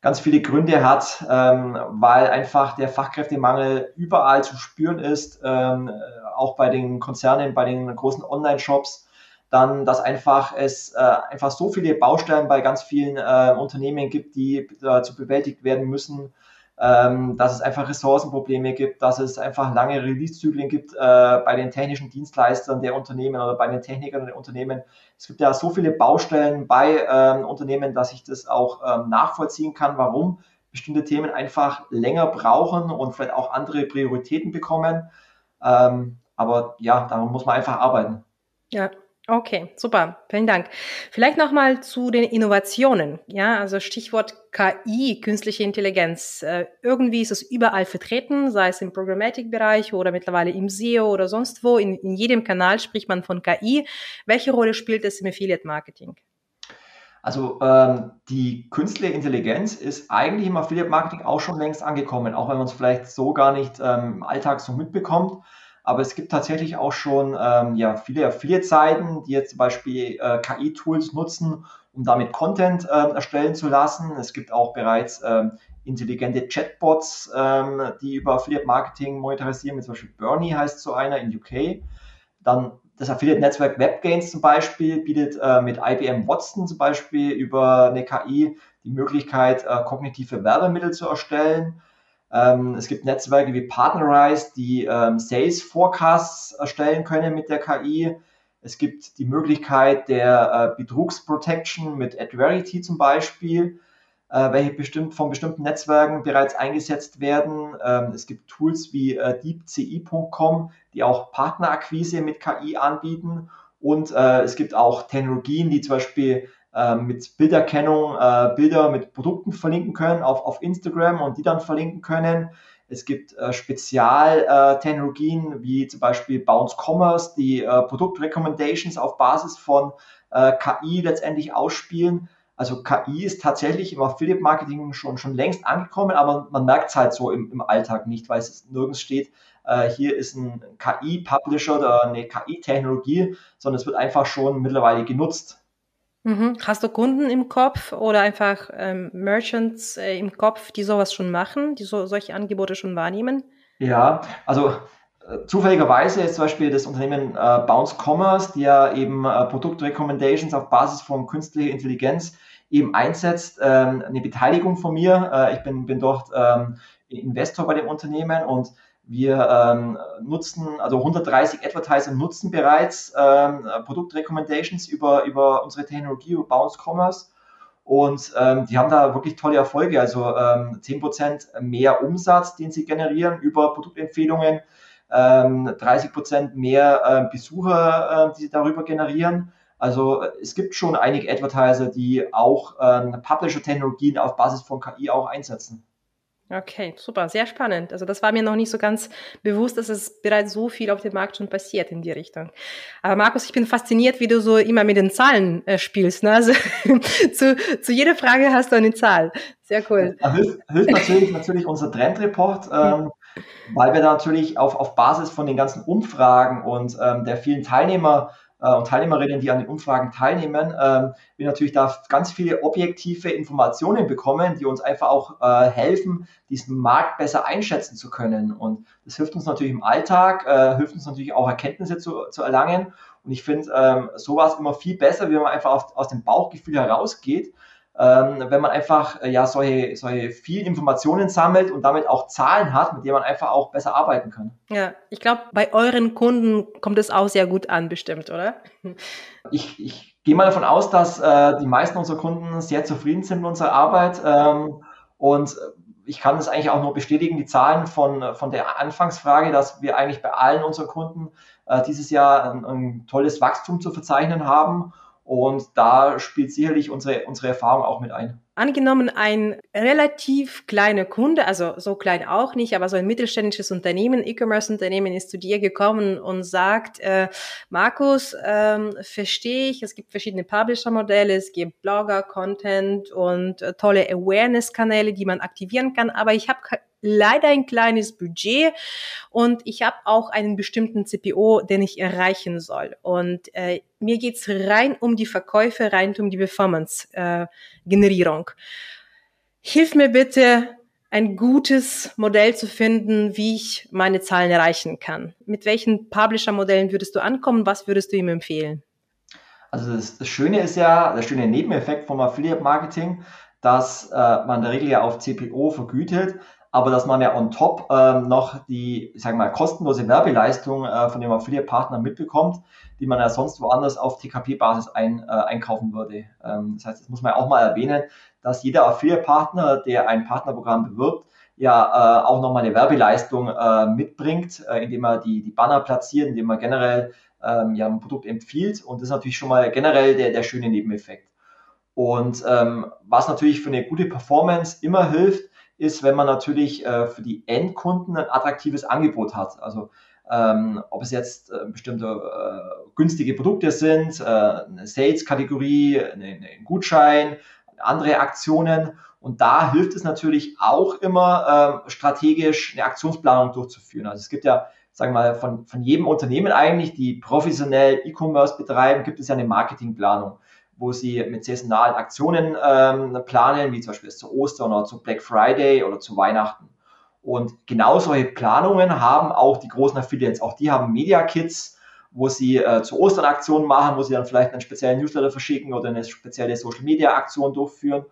ganz viele Gründe hat, ähm, weil einfach der Fachkräftemangel überall zu spüren ist, ähm, auch bei den Konzernen, bei den großen Online-Shops dann, dass einfach es äh, einfach so viele Baustellen bei ganz vielen äh, Unternehmen gibt, die äh, zu bewältigt werden müssen, ähm, dass es einfach Ressourcenprobleme gibt, dass es einfach lange Release-Zyklen gibt äh, bei den technischen Dienstleistern der Unternehmen oder bei den Technikern der Unternehmen. Es gibt ja so viele Baustellen bei ähm, Unternehmen, dass ich das auch ähm, nachvollziehen kann, warum bestimmte Themen einfach länger brauchen und vielleicht auch andere Prioritäten bekommen. Ähm, aber ja, darum muss man einfach arbeiten. Ja, Okay, super. Vielen Dank. Vielleicht nochmal zu den Innovationen. Ja, also Stichwort KI, künstliche Intelligenz. Äh, irgendwie ist es überall vertreten, sei es im Programmatic-Bereich oder mittlerweile im SEO oder sonst wo. In, in jedem Kanal spricht man von KI. Welche Rolle spielt es im Affiliate-Marketing? Also ähm, die künstliche Intelligenz ist eigentlich im Affiliate Marketing auch schon längst angekommen, auch wenn man es vielleicht so gar nicht ähm, im Alltag so mitbekommt. Aber es gibt tatsächlich auch schon ähm, ja, viele Affiliate-Seiten, die jetzt zum Beispiel äh, KI-Tools nutzen, um damit Content äh, erstellen zu lassen. Es gibt auch bereits ähm, intelligente Chatbots, ähm, die über Affiliate-Marketing monetarisieren, zum Beispiel Bernie heißt so einer in UK. Dann das Affiliate-Netzwerk WebGains zum Beispiel bietet äh, mit IBM Watson zum Beispiel über eine KI die Möglichkeit, äh, kognitive Werbemittel zu erstellen. Ähm, es gibt Netzwerke wie Partnerize, die ähm, Sales Forecasts erstellen können mit der KI. Es gibt die Möglichkeit der äh, Betrugsprotection mit Adverity zum Beispiel, äh, welche bestimmt von bestimmten Netzwerken bereits eingesetzt werden. Ähm, es gibt Tools wie äh, deepci.com, die auch Partnerakquise mit KI anbieten. Und äh, es gibt auch Technologien, die zum Beispiel mit Bilderkennung äh, Bilder mit Produkten verlinken können auf, auf Instagram und die dann verlinken können. Es gibt äh, Spezialtechnologien äh, wie zum Beispiel Bounce Commerce, die äh, Produktrecommendations auf Basis von äh, KI letztendlich ausspielen. Also KI ist tatsächlich im Affiliate Marketing schon, schon längst angekommen, aber man merkt es halt so im, im Alltag nicht, weil es nirgends steht, äh, hier ist ein KI-Publisher oder eine KI-Technologie, sondern es wird einfach schon mittlerweile genutzt. Mhm. Hast du Kunden im Kopf oder einfach ähm, Merchants äh, im Kopf, die sowas schon machen, die so, solche Angebote schon wahrnehmen? Ja, also äh, zufälligerweise ist zum Beispiel das Unternehmen äh, Bounce Commerce, die ja eben äh, Produktrecommendations auf Basis von künstlicher Intelligenz eben einsetzt, ähm, eine Beteiligung von mir. Äh, ich bin, bin dort ähm, Investor bei dem Unternehmen und wir ähm, nutzen, also 130 Advertiser nutzen bereits ähm, Produktrecommendations über, über unsere Technologie, über Bounce Commerce. Und ähm, die haben da wirklich tolle Erfolge. Also ähm, 10% mehr Umsatz, den sie generieren über Produktempfehlungen, ähm, 30% mehr äh, Besucher, äh, die sie darüber generieren. Also es gibt schon einige Advertiser, die auch ähm, Publisher-Technologien auf Basis von KI auch einsetzen. Okay, super, sehr spannend. Also das war mir noch nicht so ganz bewusst, dass es bereits so viel auf dem Markt schon passiert in die Richtung. Aber Markus, ich bin fasziniert, wie du so immer mit den Zahlen äh, spielst. Ne? Also (laughs) zu, zu jeder Frage hast du eine Zahl. Sehr cool. Da hilft, hilft natürlich, natürlich unser Trendreport, ähm, weil wir da natürlich auf, auf Basis von den ganzen Umfragen und ähm, der vielen Teilnehmer äh, und Teilnehmerinnen, die an den Umfragen teilnehmen, ähm, wir natürlich da ganz viele objektive Informationen bekommen, die uns einfach auch äh, helfen, diesen Markt besser einschätzen zu können. Und das hilft uns natürlich im Alltag, äh, hilft uns natürlich auch Erkenntnisse zu, zu erlangen. Und ich finde ähm, sowas immer viel besser, wenn man einfach auf, aus dem Bauchgefühl herausgeht wenn man einfach äh, ja solche, solche viel Informationen sammelt und damit auch Zahlen hat, mit denen man einfach auch besser arbeiten kann. Ja, ich glaube, bei euren Kunden kommt es auch sehr gut an, bestimmt, oder? (laughs) Ich, ich gehe mal davon aus, dass äh, die meisten unserer Kunden sehr zufrieden sind mit unserer Arbeit. Ähm, und ich kann es eigentlich auch nur bestätigen, die Zahlen von, von der Anfangsfrage, dass wir eigentlich bei allen unseren Kunden äh, dieses Jahr ein, ein tolles Wachstum zu verzeichnen haben. Und da spielt sicherlich unsere, unsere Erfahrung auch mit ein. Angenommen, ein relativ kleiner Kunde, also so klein auch nicht, aber so ein mittelständisches Unternehmen, E-Commerce-Unternehmen ist zu dir gekommen und sagt, äh, Markus, ähm, verstehe ich, es gibt verschiedene Publisher-Modelle, es gibt Blogger, Content und äh, tolle Awareness-Kanäle, die man aktivieren kann, aber ich habe leider ein kleines Budget und ich habe auch einen bestimmten CPO, den ich erreichen soll. Und äh, mir geht's rein um die Verkäufe, rein um die Performance-Generierung. Äh, Hilf mir bitte, ein gutes Modell zu finden, wie ich meine Zahlen erreichen kann. Mit welchen Publisher-Modellen würdest du ankommen? Was würdest du ihm empfehlen? Also das, das, Schöne ist ja, der schöne Nebeneffekt vom Affiliate Marketing, dass äh, man in der Regel ja auf CPO vergütet aber dass man ja on top ähm, noch die, ich sage mal, kostenlose Werbeleistung äh, von dem Affiliate-Partner mitbekommt, die man ja sonst woanders auf TKP-Basis ein, äh, einkaufen würde. Ähm, das heißt, das muss man ja auch mal erwähnen, dass jeder Affiliate-Partner, der ein Partnerprogramm bewirbt, ja äh, auch nochmal eine Werbeleistung äh, mitbringt, äh, indem er die, die Banner platziert, indem er generell ähm, ja, ein Produkt empfiehlt. Und das ist natürlich schon mal generell der, der schöne Nebeneffekt. Und ähm, was natürlich für eine gute Performance immer hilft, ist, wenn man natürlich äh, für die Endkunden ein attraktives Angebot hat. Also Ähm, ob es jetzt äh, bestimmte äh, günstige Produkte sind, äh, eine Sales-Kategorie, ein Gutschein, andere Aktionen. Und da hilft es natürlich auch immer, äh, strategisch eine Aktionsplanung durchzuführen. Also es gibt ja, sagen wir mal, von, von jedem Unternehmen eigentlich, die professionell E-Commerce betreiben, gibt es ja eine Marketingplanung wo sie mit saisonalen Aktionen ähm, planen, wie zum Beispiel zu Ostern oder zu Black Friday oder zu Weihnachten. Und genau solche Planungen haben auch die großen Affiliates. Auch die haben Media Kits, wo sie äh, zu Ostern Aktionen machen, wo sie dann vielleicht einen speziellen Newsletter verschicken oder eine spezielle Social Media Aktion durchführen.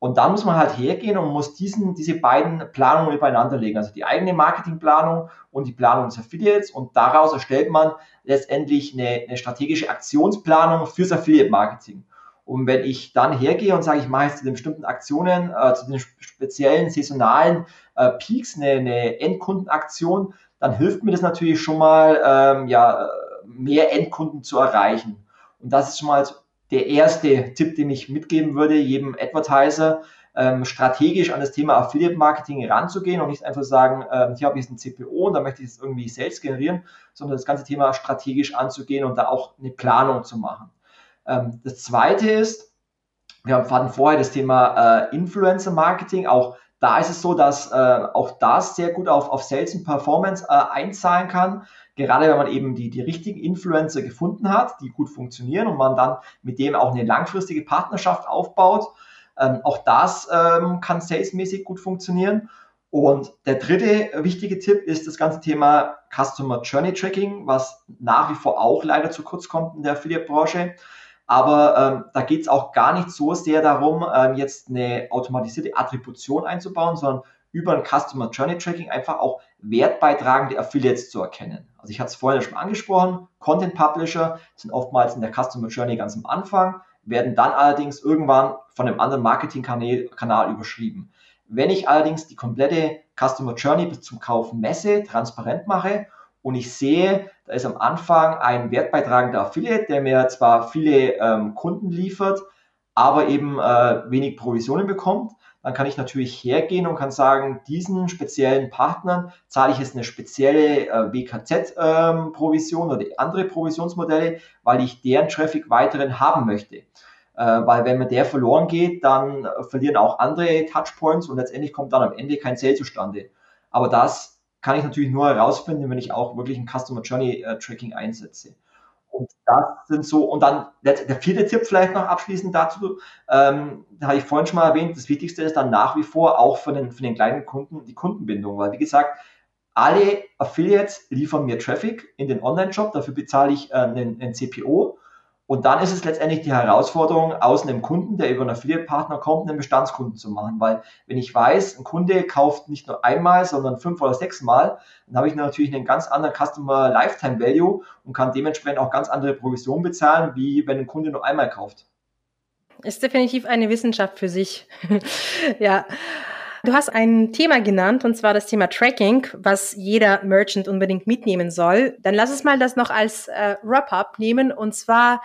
Und dann muss man halt hergehen und muss diesen, diese beiden Planungen übereinander legen. Also die eigene Marketingplanung und die Planung des Affiliates. Und daraus erstellt man letztendlich eine, eine strategische Aktionsplanung fürs Affiliate-Marketing. Und wenn ich dann hergehe und sage, ich mache jetzt zu den bestimmten Aktionen, äh, zu den speziellen saisonalen äh, Peaks eine, eine Endkundenaktion, dann hilft mir das natürlich schon mal, ähm, ja, mehr Endkunden zu erreichen. Und das ist schon mal der erste Tipp, den ich mitgeben würde, jedem Advertiser, ähm, strategisch an das Thema Affiliate Marketing ranzugehen und nicht einfach sagen, ähm, hier habe ich jetzt ein CPO und da möchte ich jetzt irgendwie Sales generieren, sondern das ganze Thema strategisch anzugehen und da auch eine Planung zu machen. Ähm, das zweite ist, wir hatten vorher das Thema äh, Influencer Marketing, auch da ist es so, dass äh, auch das sehr gut auf, auf Sales und Performance äh, einzahlen kann. Gerade wenn man eben die, die richtigen Influencer gefunden hat, die gut funktionieren und man dann mit dem auch eine langfristige Partnerschaft aufbaut. Ähm, auch das ähm, kann salesmäßig gut funktionieren. Und der dritte wichtige Tipp ist das ganze Thema Customer Journey Tracking, was nach wie vor auch leider zu kurz kommt in der Affiliate-Branche. Aber ähm, da geht es auch gar nicht so sehr darum, ähm, jetzt eine automatisierte Attribution einzubauen, sondern über ein Customer Journey Tracking einfach auch wertbeitragende Affiliates zu erkennen. Also ich hatte es vorhin schon angesprochen, Content Publisher sind oftmals in der Customer Journey ganz am Anfang, werden dann allerdings irgendwann von einem anderen Marketingkanal überschrieben. Wenn ich allerdings die komplette Customer Journey bis zum Kauf messe, transparent mache und ich sehe, da ist am Anfang ein wertbeitragender Affiliate, der mir zwar viele ähm, Kunden liefert, aber eben äh, wenig Provisionen bekommt. Dann kann ich natürlich hergehen und kann sagen, diesen speziellen Partnern zahle ich jetzt eine spezielle äh, WKZ-Provision ähm, oder andere Provisionsmodelle, weil ich deren Traffic weiterhin haben möchte. Äh, weil wenn mir der verloren geht, dann verlieren auch andere Touchpoints und letztendlich kommt dann am Ende kein Sale zustande. Aber das kann ich natürlich nur herausfinden, wenn ich auch wirklich ein Customer Journey äh, Tracking einsetze. Und das sind so, und dann der, der vierte Tipp vielleicht noch abschließend dazu, ähm, da habe ich vorhin schon mal erwähnt, das Wichtigste ist dann nach wie vor auch für den, für den kleinen Kunden die Kundenbindung, weil wie gesagt, alle Affiliates liefern mir Traffic in den Online-Shop, dafür bezahle ich äh, einen, einen CPO und dann ist es letztendlich die Herausforderung, aus einem Kunden, der über einen Affiliate-Partner kommt, einen Bestandskunden zu machen. Weil wenn ich weiß, ein Kunde kauft nicht nur einmal, sondern fünf oder sechs Mal, dann habe ich natürlich einen ganz anderen Customer Lifetime Value und kann dementsprechend auch ganz andere Provisionen bezahlen, wie wenn ein Kunde nur einmal kauft. Ist definitiv eine Wissenschaft für sich. (laughs) ja. Du hast ein Thema genannt, und zwar das Thema Tracking, was jeder Merchant unbedingt mitnehmen soll. Dann lass uns mal das noch als äh, Wrap-up nehmen, und zwar,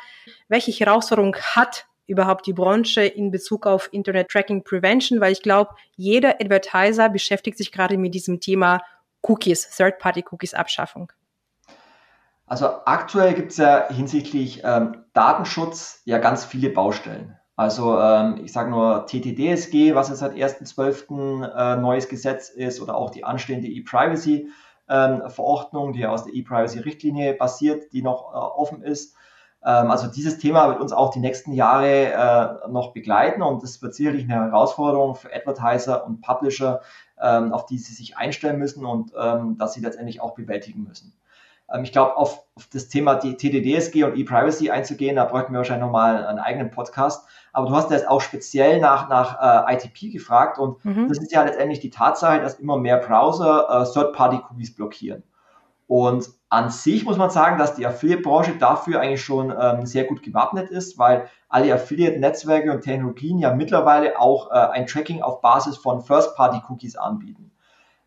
welche Herausforderung hat überhaupt die Branche in Bezug auf Internet Tracking Prevention, weil ich glaube, jeder Advertiser beschäftigt sich gerade mit diesem Thema Cookies, Third-Party-Cookies Abschaffung. Also aktuell gibt es ja hinsichtlich ähm, Datenschutz ja ganz viele Baustellen. Also ähm, ich sage nur TTDSG, was jetzt seit 1.12. Äh, neues Gesetz ist, oder auch die anstehende E-Privacy-Verordnung, ähm, die aus der E-Privacy-Richtlinie basiert, die noch äh, offen ist. Ähm, also dieses Thema wird uns auch die nächsten Jahre äh, noch begleiten und das wird sicherlich eine Herausforderung für Advertiser und Publisher, ähm, auf die sie sich einstellen müssen und ähm, dass sie letztendlich auch bewältigen müssen. Ähm, ich glaube, auf, auf, das Thema die TDDSG und E-Privacy einzugehen, da bräuchten wir wahrscheinlich nochmal einen eigenen Podcast. Aber du hast jetzt auch speziell nach, nach äh, ITP gefragt und mhm. das ist ja letztendlich die Tatsache, dass immer mehr Browser äh, Third-Party-Cookies blockieren. Und an sich muss man sagen, dass die Affiliate-Branche dafür eigentlich schon ähm, sehr gut gewappnet ist, weil alle Affiliate-Netzwerke und Technologien ja mittlerweile auch äh, ein Tracking auf Basis von First-Party-Cookies anbieten.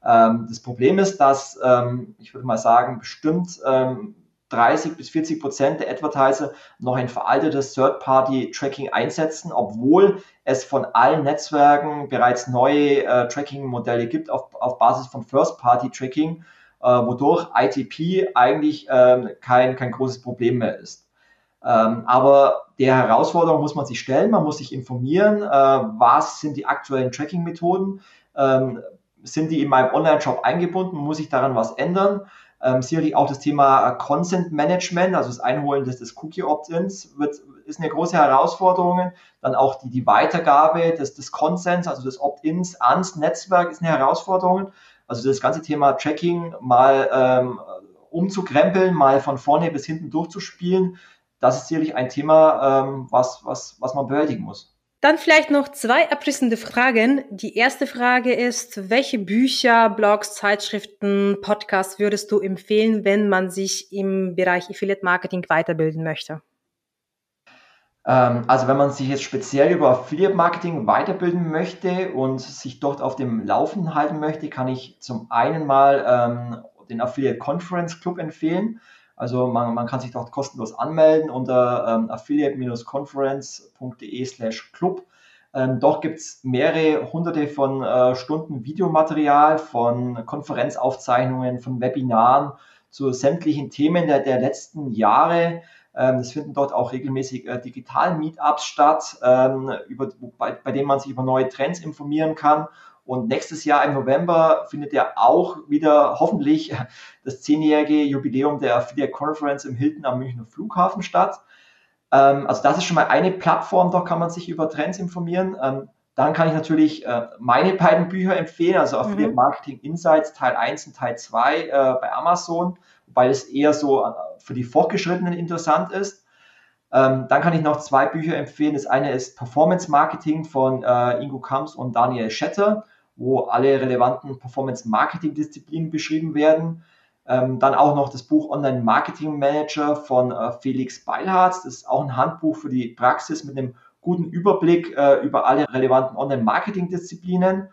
Ähm, das Problem ist, dass ähm, ich würde mal sagen, bestimmt ähm, 30 bis 40 Prozent der Advertiser noch ein veraltetes Third-Party-Tracking einsetzen, obwohl es von allen Netzwerken bereits neue äh, Tracking-Modelle gibt auf, auf Basis von First-Party-Tracking. äh, wodurch ITP eigentlich ähm, kein, kein großes Problem mehr ist. Ähm, aber der Herausforderung muss man sich stellen, man muss sich informieren, äh, was sind die aktuellen Tracking-Methoden, ähm, sind die in meinem Online-Shop eingebunden, muss ich daran was ändern. Ähm, sicherlich auch das Thema Consent Management, also das Einholen des, des Cookie-Opt-ins, ist eine große Herausforderung. Dann auch die, die Weitergabe des, des Consents, also des Opt-ins ans Netzwerk ist eine Herausforderung. Also das ganze Thema Tracking mal ähm, umzukrempeln, mal von vorne bis hinten durchzuspielen, das ist sicherlich ein Thema, ähm, was, was, was man bewältigen muss. Dann vielleicht noch zwei abrissende Fragen. Die erste Frage ist, welche Bücher, Blogs, Zeitschriften, Podcasts würdest du empfehlen, wenn man sich im Bereich Affiliate Marketing weiterbilden möchte? Ähm, also wenn man sich jetzt speziell über Affiliate Marketing weiterbilden möchte und sich dort auf dem Laufen halten möchte, kann ich zum einen mal ähm, den Affiliate Conference Club empfehlen. Also man, man kann sich dort kostenlos anmelden unter ähm, affiliate-conference.de slash club. Ähm, dort gibt es mehrere hunderte von äh, Stunden Videomaterial, von Konferenzaufzeichnungen, von Webinaren zu sämtlichen Themen der, der letzten Jahre. Ähm, es finden dort auch regelmäßig äh, digitalen Meetups statt, ähm, über, bei, bei denen man sich über neue Trends informieren kann und nächstes Jahr im November findet ja auch wieder hoffentlich (laughs) das zehnjährige Jubiläum der Affiliate Conference im Hilton am Münchner Flughafen statt. Ähm, also das ist schon mal eine Plattform, da kann man sich über Trends informieren. Ähm, dann kann ich natürlich äh, meine beiden Bücher empfehlen, also Affiliate mhm. Marketing Insights Teil 1 und Teil 2 äh, bei Amazon, wobei es eher so äh, für die Fortgeschrittenen interessant ist. Ähm, dann kann ich noch zwei Bücher empfehlen. Das eine ist Performance Marketing von äh, Ingo Kams und Daniel Schetter wo alle relevanten Performance-Marketing-Disziplinen beschrieben werden. Ähm, dann auch noch das Buch Online Marketing Manager von äh, Felix Beilharz. Das ist auch ein Handbuch für die Praxis mit einem guten Überblick äh, über alle relevanten Online-Marketing-Disziplinen.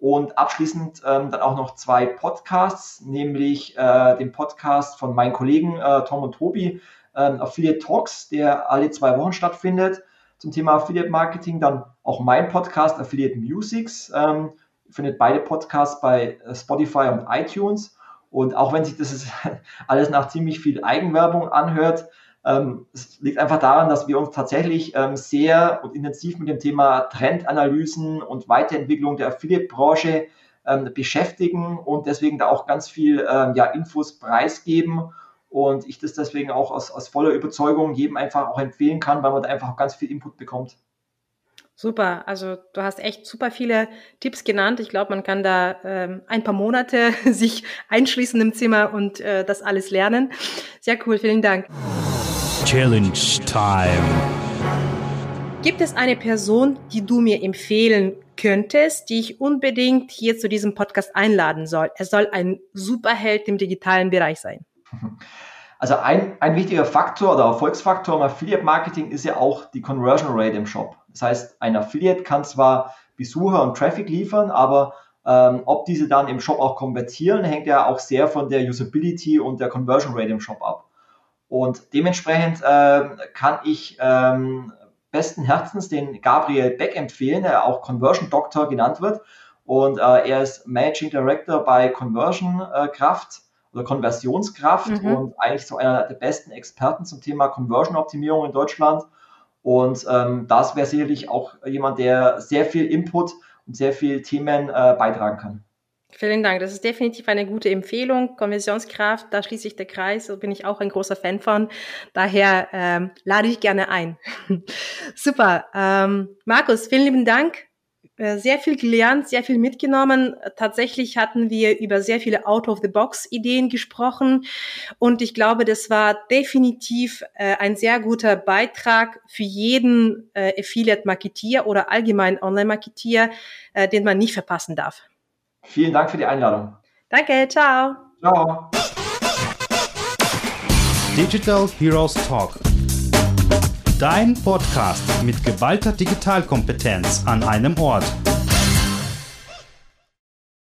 Und abschließend ähm, dann auch noch zwei Podcasts, nämlich äh, den Podcast von meinen Kollegen äh, Tom und Tobi, ähm, Affiliate Talks, der alle zwei Wochen stattfindet zum Thema Affiliate Marketing. Dann auch mein Podcast Affiliate Musics. Ähm, findet beide Podcasts bei äh, Spotify und iTunes. Und auch wenn sich das (laughs) alles nach ziemlich viel Eigenwerbung anhört, ähm, es liegt einfach daran, dass wir uns tatsächlich ähm, sehr und intensiv mit dem Thema Trendanalysen und Weiterentwicklung der Affiliate-Branche ähm, beschäftigen und deswegen da auch ganz viel ähm, ja, Infos preisgeben. Und ich das deswegen auch aus, aus voller Überzeugung jedem einfach auch empfehlen kann, weil man da einfach ganz viel Input bekommt. Super, also du hast echt super viele Tipps genannt. Ich glaube, man kann da ähm, ein paar Monate (laughs) sich einschließen im Zimmer und äh, das alles lernen. Sehr cool, vielen Dank. Challenge Time. Gibt es eine Person, die du mir empfehlen könntest, die ich unbedingt hier zu diesem Podcast einladen soll? Er soll ein Superheld im digitalen Bereich sein. (laughs) Also ein, ein wichtiger Faktor oder Erfolgsfaktor im Affiliate Marketing ist ja auch die Conversion Rate im Shop. Das heißt, ein Affiliate kann zwar Besucher und Traffic liefern, aber ähm, ob diese dann im Shop auch konvertieren, hängt ja auch sehr von der Usability und der Conversion Rate im Shop ab. Und dementsprechend äh, kann ich ähm, besten Herzens den Gabriel Beck empfehlen, der auch Conversion Doctor genannt wird. Und äh, er ist Managing Director bei Conversion äh, Kraft oder Konversionskraft mhm. und eigentlich so einer der besten Experten zum Thema Conversion-Optimierung in Deutschland. Und ähm, das wäre sicherlich auch jemand, der sehr viel Input und sehr viel Themen äh, beitragen kann. Vielen Dank. Das ist definitiv eine gute Empfehlung. Konversionskraft, da schließt sich der Kreis, da bin ich auch ein großer Fan von. Daher ähm, lade ich gerne ein. (laughs) Super. Ähm, Markus, vielen lieben Dank sehr viel gelernt, sehr viel mitgenommen. Tatsächlich hatten wir über sehr viele Out-of-the-Box-Ideen gesprochen und ich glaube, das war definitiv äh, ein sehr guter Beitrag für jeden äh, Affiliate-Marketier oder allgemein Online-Marketier, äh, den man nicht verpassen darf. Vielen Dank für die Einladung. Danke, ciao. Ciao. Digital Heroes Talk Dein Podcast mit geballter Digitalkompetenz an einem Ort.